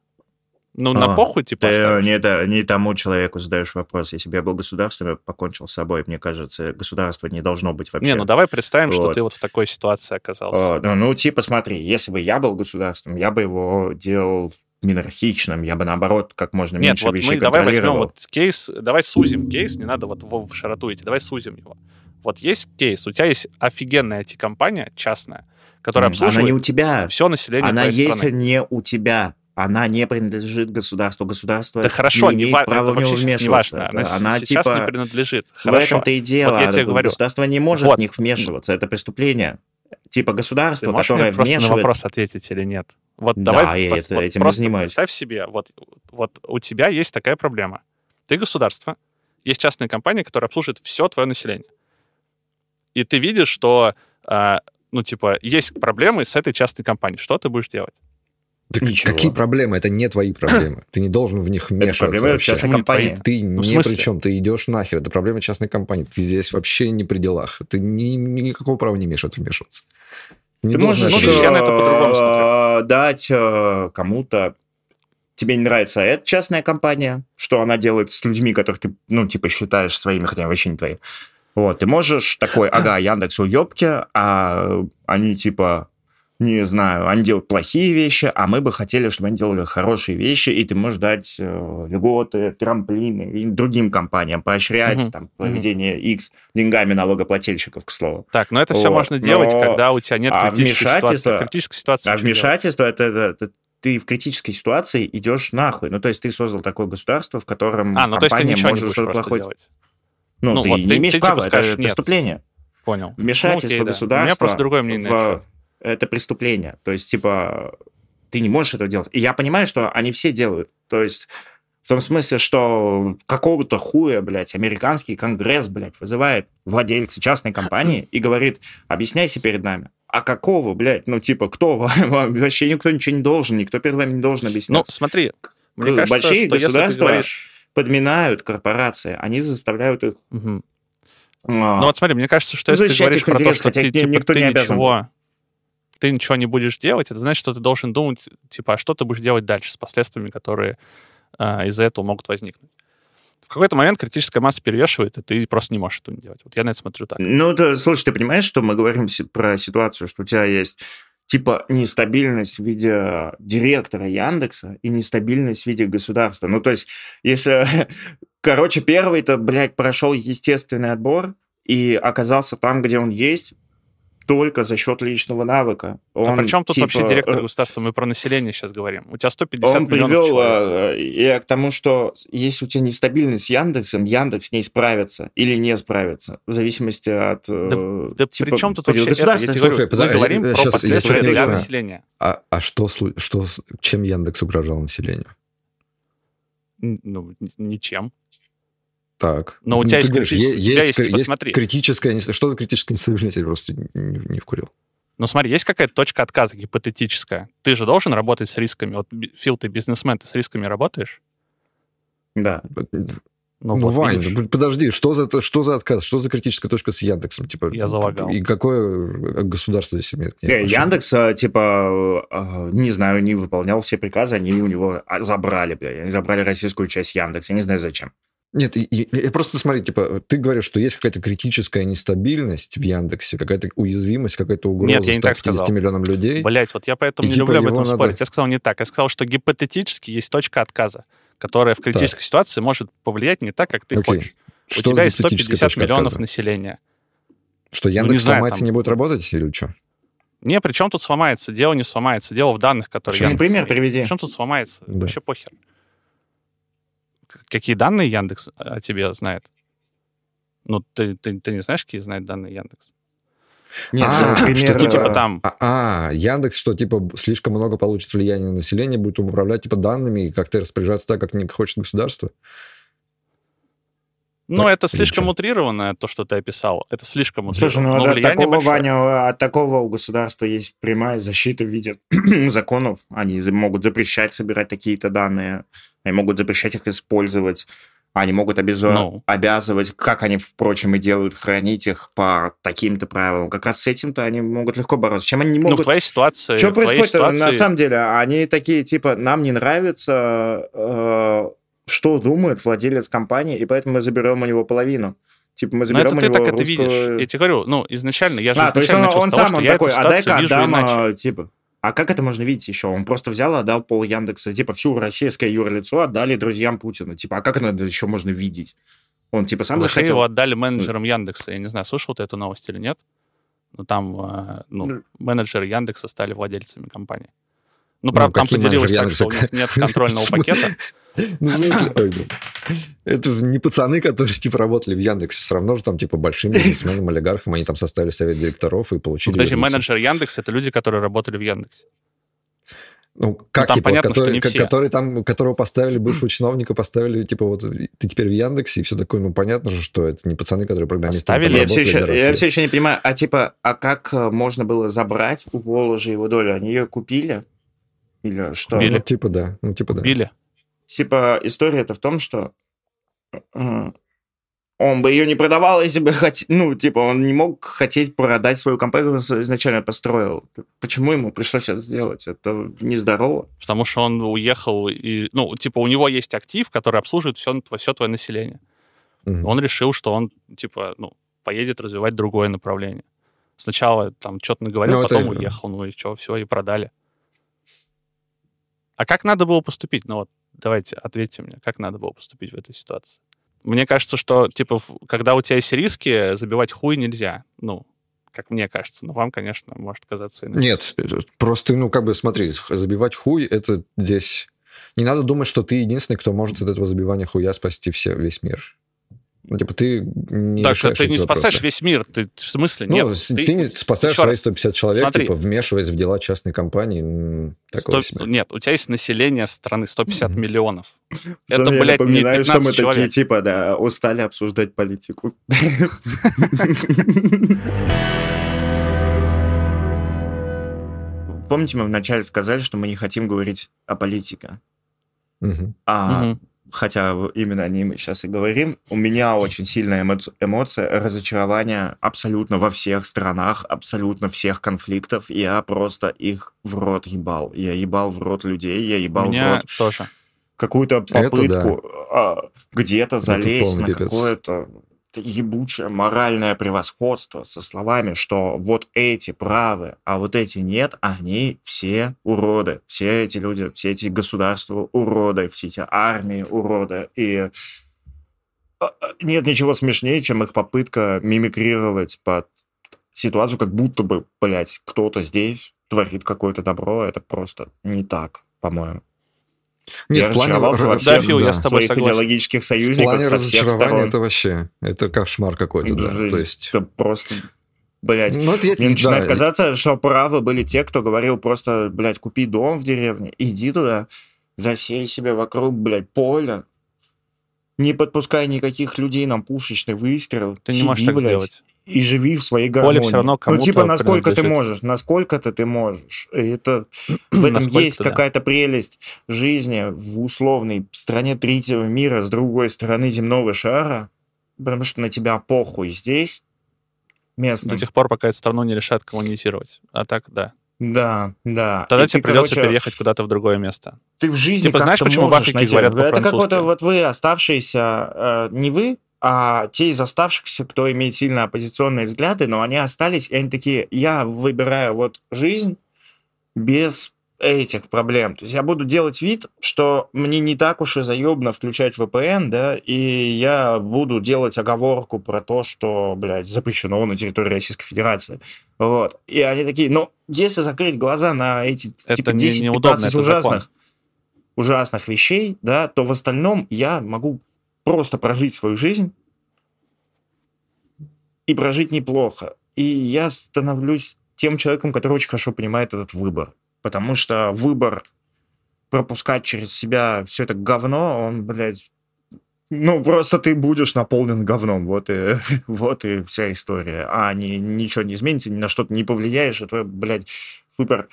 Ну, на а, похуй, типа,
ты не, да, не тому человеку задаешь вопрос. Если бы я был государством, я покончил с собой. Мне кажется, государство не должно быть вообще.
Не, ну давай представим, вот. что ты вот в такой ситуации оказался.
О, ну, ну, типа, смотри, если бы я был государством, я бы его делал минархичным, я бы наоборот как можно
Нет,
меньше
вот
вещей
мы давай возьмем вот кейс, давай сузим кейс, не надо вот в широту идти, давай сузим его. Вот есть кейс, у тебя есть офигенная IT-компания частная, которая обслуживает
Она не у тебя.
все население
Она есть
страны.
не у тебя. Она не принадлежит государству. Государство
да хорошо,
не,
не
имеет права в него вмешиваться.
Не важно. Она,
она
сейчас
типа...
не принадлежит.
Хорошо. В этом-то и дело.
Вот я тебе говорю.
Государство не может
вот.
в них вмешиваться. Это преступление. Типа государство, которое
мне просто
вмешивается...
на вопрос ответить или нет? Вот
да,
давай
я
пос,
это,
вот
этим
просто
занимаюсь.
представь себе, вот, вот у тебя есть такая проблема. Ты государство, есть частная компания, которая обслуживает все твое население. И ты видишь, что, э, ну, типа, есть проблемы с этой частной компанией. Что ты будешь делать?
Так какие проблемы? Это не твои проблемы. Ты не должен в них вмешиваться. Это проблемы
вообще. частной компании.
Ты ну, не при чем, ты идешь нахер. Это проблема частной компании. Ты здесь вообще не при делах. Ты ни, никакого права не имеешь в это вмешиваться.
Не ты можешь я на это по-другому смотрю. дать э, кому-то тебе не нравится эта частная компания, что она делает с людьми, которых ты, ну, типа, считаешь своими, хотя вообще не твои. Вот, ты можешь такой, ага, Яндекс уебки, а они, типа, не знаю, они делают плохие вещи, а мы бы хотели, чтобы они делали хорошие вещи, и ты можешь дать э, льготы, трамплины и другим компаниям, поощрять угу. там проведение угу. X деньгами налогоплательщиков, к слову.
Так, но это вот. все можно делать, но... когда у тебя нет а критической ситуации.
А вмешательство это, это, это ты в критической ситуации идешь нахуй. Ну, то есть ты создал такое государство, в котором
а, ну,
компания
то
может что-то
плохое делать.
Ну, ну, ты вот не ты, имеешь ты, права, типа, скажешь, это преступление.
Понял.
Вмешательство ну, окей, государства. Да. У
меня просто другое мнение.
В это преступление. То есть, типа, ты не можешь этого делать. И я понимаю, что они все делают. То есть, в том смысле, что какого-то хуя, блядь, американский конгресс, блядь, вызывает владельца частной компании и говорит, объясняйся перед нами. А какого, блядь? Ну, типа, кто? Вообще никто ничего не должен, никто перед вами не должен объяснять.
Ну, смотри, мне кажется,
Большие
что
государства
говоришь...
подминают корпорации, они заставляют их...
Угу. А... Ну, вот смотри, мне кажется, что если ты говоришь про то, что ты, типа,
никто
ты
не обязан
ничего ты ничего не будешь делать, это значит, что ты должен думать, типа, а что ты будешь делать дальше с последствиями, которые а, из-за этого могут возникнуть. В какой-то момент критическая масса перевешивает, и ты просто не можешь этого не делать. Вот я на это смотрю так.
Ну, да, слушай, ты понимаешь, что мы говорим про ситуацию, что у тебя есть типа нестабильность в виде директора Яндекса и нестабильность в виде государства. Ну, то есть, если... Короче, первый-то, блядь, прошел естественный отбор и оказался там, где он есть, только за счет личного навыка.
а
Он,
при чем тут
типа,
вообще директор
э,
государства? Мы про население сейчас говорим. У тебя 150
Он
миллионов
привел
человек.
э, я к тому, что если у тебя нестабильность с Яндексом, Яндекс с ней справится или не справится, в зависимости от... э,
Да
типа,
при чем тут вообще это? Я тебе говорю,
Слушай,
мы говорим
я
про
я
последствия для населения.
А, а что, что, с- чем Яндекс угрожал населению?
Ну, ничем.
Так.
Но у
Ну,
тебя
ты
есть
говоришь,
критичес-
е-
у тебя есть,
кри-
типа, смотри.
критическая... Что за критическая нестабильность? Я просто не, не вкурил.
Ну, смотри, есть какая-то точка отказа гипотетическая. Ты же должен работать с рисками. Вот, Фил, ты бизнесмен, ты с рисками работаешь?
Да.
Ну,
вот
Вань,
видишь.
ну, подожди, что за, что за отказ? Что за критическая точка с Яндексом? Типа,
Я залагал.
И какое государство здесь имеет? к ней
Не,
отношение?
Яндекс, э, типа, э, не знаю, не выполнял все приказы, они у него а, забрали, бля, они забрали российскую часть Яндекса, я не знаю зачем.
Нет, и- и- я просто смотри, типа, ты говоришь, что есть какая-то критическая нестабильность в Яндексе, какая-то уязвимость, какая-то угроза
Нет, я не так
150
сказал.
миллионам людей.
Блять, вот я поэтому
И
не
типа
люблю об этом
надо-
спорить. Я сказал не так. Я сказал, что гипотетически есть точка отказа, которая в критической ситуации может повлиять не так, как ты
Окей.
хочешь.
Что
У тебя есть
критическая
150
точка
миллионов
отказа?
населения.
Что
не
Яндекс
знаю,
сломается
там-
и не будет работать или что?
Не, при чем тут сломается? Дело не сломается. Дело в данных, которые
Ну,
Яндекс
пример приведи.
При чем тут сломается?
Да.
Вообще похер. Какие данные Яндекс о тебе знает? Ну, ты, ты, ты не знаешь, какие знает данные Яндекс?
Нет,
А,
ну,
что
пример,
Ну, типа
э,
там,
А, а, Яндекс, что типа слишком много получит влияния на население, будет управлять типа данными и как-то распоряжаться так, как не хочет государство?
Ну, это слишком
чё?
утрированное, то, что ты описал. Это слишком
Слушай,
утрировано.
ну
Но
от такого,
большое.
Ваня, от такого у государства есть прямая защита в виде законов. Они могут запрещать собирать такие-то данные, они могут запрещать их использовать, они могут обяза-
Ну.
обязывать, как они, впрочем, и делают, хранить их по таким-то правилам. Как раз с этим-то они могут легко бороться. Чем они не
Ну, в
могут...
твоей ситуации...
Что
твоей
происходит на
ситуации-
самом деле? Они такие, типа, нам не нравится, э, что думает владелец компании, и поэтому мы заберем у него половину. Типа, мы
Ну,
заберем
это
у
ты
него
так это
русскую-
видишь. Я тебе говорю, ну, изначально, я же
а, то есть
изначально
он, он
того,
сам он такой, а дай-ка отдам,
иначе.
а, типа. А как это можно видеть еще? Он просто взял и отдал пол Яндекса. Типа, всю российское юрлицо отдали друзьям Путина. Типа, а как это еще можно видеть? Он, типа, сам
Вообще
захотел.
его отдали менеджерам Яндекса. Я не знаю, слышал ты эту новость или нет? Ну, там, э, ну,
Ну.
менеджеры Яндекса стали владельцами компании. Ну,
Ну,
правда, там
какие
поделилось так, что у них нет контрольного пакета.
Ну, знаете. Это не пацаны, которые, типа, работали в Яндексе. Все равно же там, типа, большим бизнесменам, олигархам, они там составили совет директоров и получили...
Подожди,
вернуться.
менеджер Яндекса — это люди, которые работали в Яндексе.
Ну, как,
там
типа,
понятно, что
который,
не
ко-
все.
который там, которого поставили, бывшего чиновника, поставили, типа, вот, ты теперь в Яндексе, и все такое, ну, понятно же, что это не пацаны, которые программисты.
Поставили?
Я
там
все, еще, я все еще не понимаю, а типа, а как э, можно было забрать у Воложи его долю? Они ее купили? Или что?
Купили.
Ну, типа, да. Ну, типа, да.
Убили.
Типа, история-то в том, что он бы ее не продавал, если бы хотел... Ну, типа, он не мог хотеть продать свою компанию, которую изначально построил. Почему ему пришлось это сделать? Это нездорово.
Потому что он уехал и... Ну, типа, у него есть актив, который обслуживает все, все твое население.
Мгм.
Он решил, что он, типа, ну, поедет развивать другое направление. Сначала там что-то наговорил,
Ну, это-
потом уехал, ну и что, все, и продали. А как надо было поступить? Ну вот, давайте, ответьте мне, как надо было поступить в этой ситуации? Мне кажется, что, типа, когда у тебя есть риски, забивать хуй нельзя. Ну, как мне кажется. Но вам, конечно, может казаться иначе.
Нет, просто, ну, как бы, смотри, забивать хуй, это здесь... Не надо думать, что ты единственный, кто может от этого забивания хуя спасти все, весь мир. Ну, типа, ты не
так,
решаешь
ты не спасаешь
вопросы.
весь мир. Ты в смысле?
Ну,
Нет.
с- ты, не спасаешь свои
раз.
150 человек,
Смотри.
типа, вмешиваясь в дела частной компании. м, такого
Сто-
себе.
Нет, у тебя есть население страны 150
Мгм.
миллионов.
Сам
Это,
я
блядь, не
напоминаю, что
15
мы такие,
человек.
типа, да, устали обсуждать политику. Помните, мы вначале сказали, что мы не хотим говорить о политике? А. хотя в- именно о ней мы сейчас и говорим, у меня очень сильная эмо- эмоция разочарования абсолютно во всех странах, абсолютно всех конфликтов. Я просто их в рот ебал. Я ебал в рот людей, я ебал в
меня
рот
тоже.
какую-то попытку а, где-то залезть
полный
на
пипец.
какое-то ебучее моральное превосходство со словами, что вот эти правы, а вот эти нет, они все уроды. Все эти люди, все эти государства уроды, все эти армии уроды. И а, а, нет ничего смешнее, чем их попытка мимикрировать под ситуацию, как будто бы, блядь, кто-то здесь творит какое-то добро. Это просто не так, по-моему.
Нет,
Я
в плане
разочаровался во
ра-
всех
Да, Фил, я с тобой
своих
согласен.
идеологических
в
союзников
плане
со всех сторон.
это вообще, это кошмар какой-то, да. То есть,
Это просто, блядь,
ну, это
Мне начинает
да,
казаться, что правы были те, кто говорил просто, блядь, купи дом в деревне, иди туда, засей себе вокруг, блядь, поля, не подпускай никаких людей на пушечный выстрел,
Ты не
сиди,
можешь так
блядь,
сделать.
И живи в своей гармонии.
всё равно
ну,
кому-то
типа, насколько ты можешь, насколько-то ты можешь. И это, в этом
Насколько-то,
есть
да.
какая-то прелесть жизни в условной стране третьего мира с другой стороны земного шара, потому что на тебя похуй здесь, местным.
До тех пор, пока эту страну не решат колонизировать. А так, да.
Да, да.
Тогда
И
тебе
ты,
придется
короче,
переехать куда-то в другое место.
Ты в жизни
Типа, знаешь, почему в Африке
найти-
говорят
Это как
по-французски?
вот, вот вы оставшиеся, э, не вы, а те из оставшихся, кто имеет сильно оппозиционные взгляды, но они остались, и они такие, я выбираю вот жизнь без этих проблем. То есть я буду делать вид, что мне не так уж и заебно включать VPN, да, и я буду делать оговорку про то, что, блядь, запрещено на территории Российской Федерации. Вот. И они такие, ну, если закрыть глаза на эти
Это
типа
не-
10-15
неудобно, это
ужасных, ужасных вещей, да, то в остальном я могу просто прожить свою жизнь и прожить неплохо. И я становлюсь тем человеком, который очень хорошо понимает этот выбор. Потому что выбор пропускать через себя все это говно, он, блядь, ну, просто ты будешь наполнен говном. Вот и, вот и вся история. А ни, ничего не изменится, ни на что ты не повлияешь. Это, блядь, супер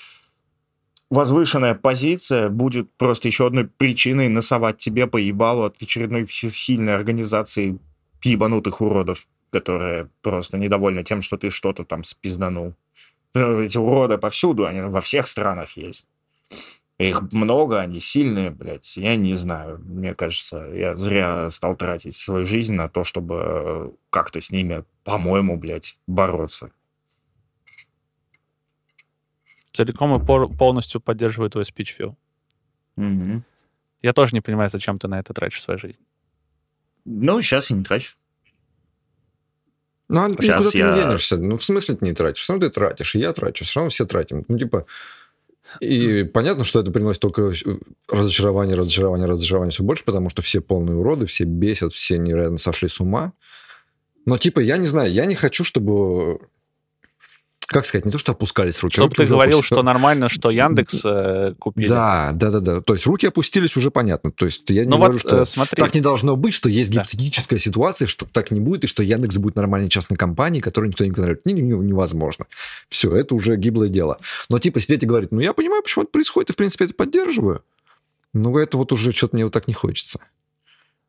возвышенная позиция будет просто еще одной причиной насовать тебе по ебалу от очередной всесильной организации ебанутых уродов, которые просто недовольны тем, что ты что-то там спизданул. Э, Эти уроды повсюду, они во всех странах есть. Их много, они сильные, блядь. Я не знаю. Мне кажется, я зря стал тратить свою жизнь на то, чтобы как-то с ними, по-моему, блядь, бороться.
Целиком и пор- полностью поддерживаю твой спич, Фил.
Мгм.
Я тоже не понимаю, зачем ты на это тратишь свою жизнь.
Ну, сейчас я не трачу.
Ну, а
Сейчас
никуда ты
я-
не денешься. Ну, в смысле ты не тратишь? Все равно ты тратишь, и я трачу, все равно все тратим. Ну, типа, и понятно, что это приносит только разочарование, разочарование, разочарование все больше, потому что все полные уроды, все бесят, все невероятно сошли с ума. Но, типа, я не знаю, я не хочу, чтобы... Как сказать, не то, что опускались руки.
Чтобы
руки
ты говорил,
опусти-
что нормально, что Яндекс э, купили.
Да, да, да, да. То есть руки опустились уже понятно. То есть я не
Ну
говорю,
вот
что
э, смотри,
так не должно быть, что есть
Да.
гипотетическая ситуация, что так не будет, и что Яндекс будет нормальной частной компанией, которую никто не контролирует. Не- не- невозможно. Все, это уже гиблое дело. Но типа сидеть и говорить, ну я понимаю, почему это происходит, и в принципе это поддерживаю. Ну это вот уже что-то мне вот так не хочется.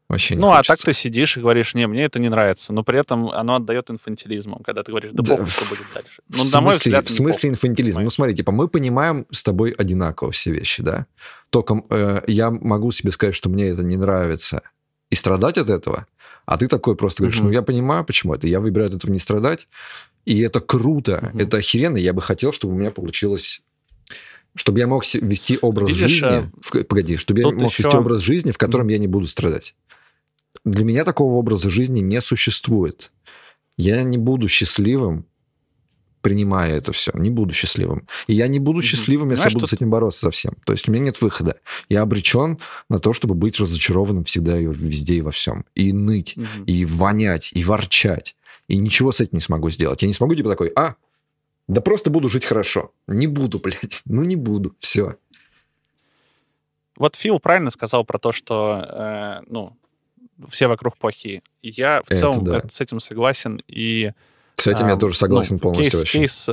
Вообще не
ну а
хочется.
так ты сидишь и говоришь, не, мне это не нравится, но при этом оно отдает инфантилизмом, когда ты говоришь, да,
Да,
похуй, что будет дальше. Ну, на мой
смысле-
взгляд,
В смысле
похуй,
инфантилизм? Ну,
понимаешь?
смотри, типа, мы понимаем с тобой одинаково все вещи, да? Только э, я могу себе сказать, что мне это не нравится, и страдать от этого, а ты такой просто говоришь,
Мгм.
ну, я понимаю, почему это, я выбираю от этого не страдать, и это круто,
Мгм.
это охеренно, я бы хотел, чтобы у меня получилось чтобы я мог вести образ
Видишь,
жизни,
э,
в- погоди, чтобы я мог
еще-
вести образ жизни, в котором я не буду страдать. Для меня такого образа жизни не существует. Я не буду счастливым, принимая это все. Не буду счастливым. И я не буду счастливым, если
Знаешь,
я буду с этим бороться совсем. То есть у меня нет выхода. Я обречен на то, чтобы быть разочарованным всегда и везде и во всем. И ныть,
Мгм.
и вонять, и ворчать. И ничего с этим не смогу сделать. Я не смогу типа такой, а, да просто буду жить хорошо. Не буду, блядь. Ну не буду. Все.
Вот Фил правильно сказал про то, что, э, ну, все вокруг плохие. И Я в
Это
целом
да.
э, с этим согласен. И
С этим
а,
я тоже согласен
ну,
полностью
кейс,
вообще.
Кейс,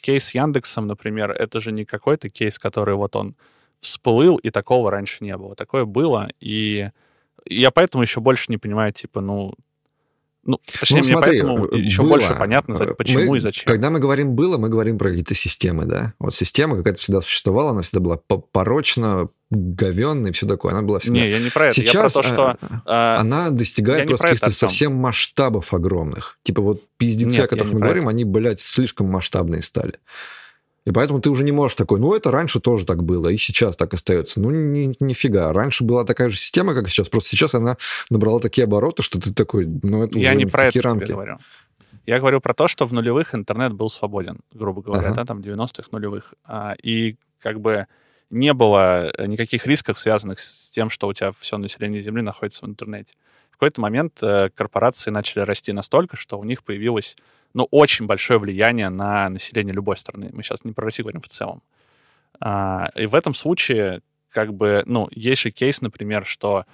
кейс с Яндексом, например, это же не какой-то кейс, который вот он всплыл, и такого раньше не было. Такое было, и я поэтому еще больше не понимаю, типа, ну, ну, точнее,
Ну,
мне
смотри,
поэтому
э,
еще
было,
больше понятно,
э,
почему
мы-
и зачем.
Когда мы говорим «было», мы говорим про какие-то системы, да? Вот система какая-то всегда существовала, она всегда была по- порочна, говенная и все такое. Она была всегда.
Не, я не про это. я про
Сейчас
то, что...
э,
а,
она достигает просто каких-то совсем масштабов огромных. Типа вот пиздецы,
Нет,
о которых мы говорим,
это.
они, блядь, слишком масштабные стали. И поэтому ты уже не можешь такой, ну, это раньше тоже так было, и сейчас так остается. Ну, ни, нифига. Раньше была такая же система, как сейчас. Просто сейчас она набрала такие обороты, что ты такой, ну, это
я
уже
не про это
какие
тебе
рамки.
говорю. Я говорю про то, что в нулевых интернет был свободен, грубо говоря,
Ага.
да, там 90-х нулевых. А, и как бы не было э, никаких рисков, связанных с тем, что у тебя все население Земли находится в интернете. В какой-то момент э, корпорации начали расти настолько, что у них появилось ну, очень большое влияние на население любой страны. Мы сейчас не про Россию говорим в целом. А, и в этом случае, как бы, ну, есть же кейс, например, что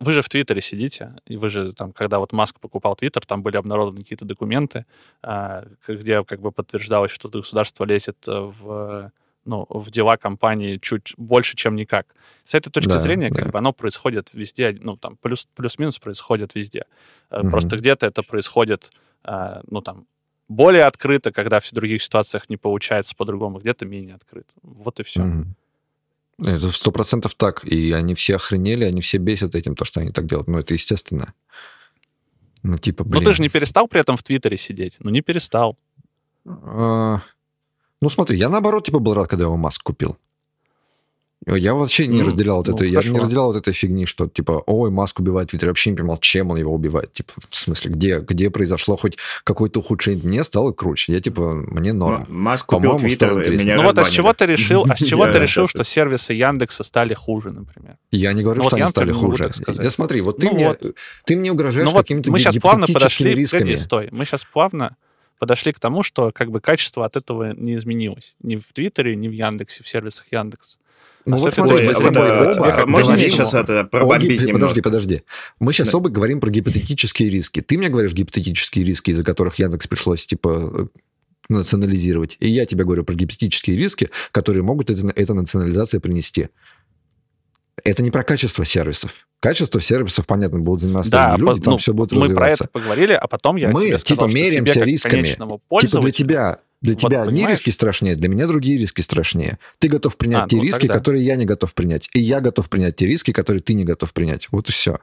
вы же в Твиттере сидите, и вы же там, когда вот Маск покупал Твиттер, там были обнародованы какие-то документы, а, где как бы подтверждалось, что государство лезет э, в, ну, в дела компании чуть больше, чем никак. С этой точки
Да,
зрения,
да.
как бы оно происходит везде, ну, там, плюс, плюс-минус происходит везде. Э,
Мгм.
Просто где-то это происходит, а, ну, там, более открыто, когда в других ситуациях не получается по-другому, где-то менее открыто. Вот и все.
Мгм. Это сто процентов так. И они все охренели, они все бесят этим, то, что они так делают. Ну, это естественно. Ну, типа,
Ну,
блин.
ты же не перестал при этом в Твиттере сидеть. Ну, не перестал.
А, Ну, смотри, я наоборот, типа, был рад, когда его Маск купил. Я вообще не
Ну,
разделял вот
ну,
это, я не разделял вот этой фигни, что типа, ой, Маск убивает Твиттер. Я вообще не понимал, чем он его убивает. Типа, в смысле, где, где произошло хоть какое-то ухудшение? Мне стало круче. Я типа, мне норм.
Маск купил
По-моему,
Твиттер, меня
ну вот а с чего ты решил, а с чего
Я
ты решил, что сервисы Яндекса стали хуже, например?
Я не говорю,
Ну,
что
я,
они стали хуже. Да смотри, вот ты,
Ну
мне, ты мне угрожаешь
Ну
какими-то
мы сейчас плавно подошли, стой, мы сейчас плавно подошли к тому, что как бы качество от этого не изменилось. Ни в Твиттере, ни в Яндексе, в сервисах Яндекс.
Ну
А
вот смотри, мы с
а
тобой
а,
тебе
оба
как
можно мне
говорим
сейчас это пробомбить немного?
Подожди, подожди. Мы сейчас
Да.
оба говорим про гипотетические риски. Ты мне говоришь гипотетические риски, из-за которых Яндекс пришлось, типа, э, национализировать. И я тебе говорю про гипотетические риски, которые могут это, эта национализация принести. Это не про качество сервисов. Качество сервисов, понятно, будут заниматься
Да,
люди,
по-
там
ну,
все будет
мы про
развиваться.
это поговорили, а потом я
Мы,
тебе
типа,
сказал, что
меряемся
тебе
рисками. Типа для тебя, для
Вот,
тебя одни
понимаешь?
риски страшнее, для меня другие риски страшнее. Ты готов принять
А,
те
ну,
риски,
тогда.
которые я не готов принять. И я готов принять те риски, которые ты не готов принять. Вот и все.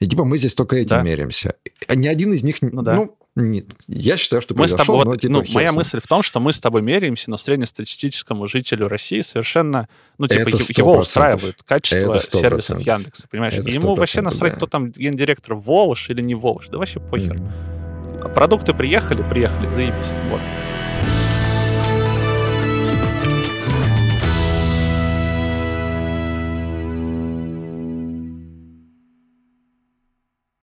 И типа мы здесь только этим
Да.
меряемся. Ни один из них...
Ну да.
Ну, нет. Я считаю, что
Мы с тобой,
но,
вот,
типа,
ну,
хер
моя мысль в том, что мы с тобой меряемся, но среднестатистическому жителю России совершенно, ну, типа,
Это
е-
100%.
его устраивает качество
Это 100%.
сервисов Яндекса, понимаешь? И ему вообще
100%,
насрать,
да.
кто там гендиректор Волош или не Волош, да вообще похер.
Мгм.
Продукты приехали, приехали, заебись. Вот.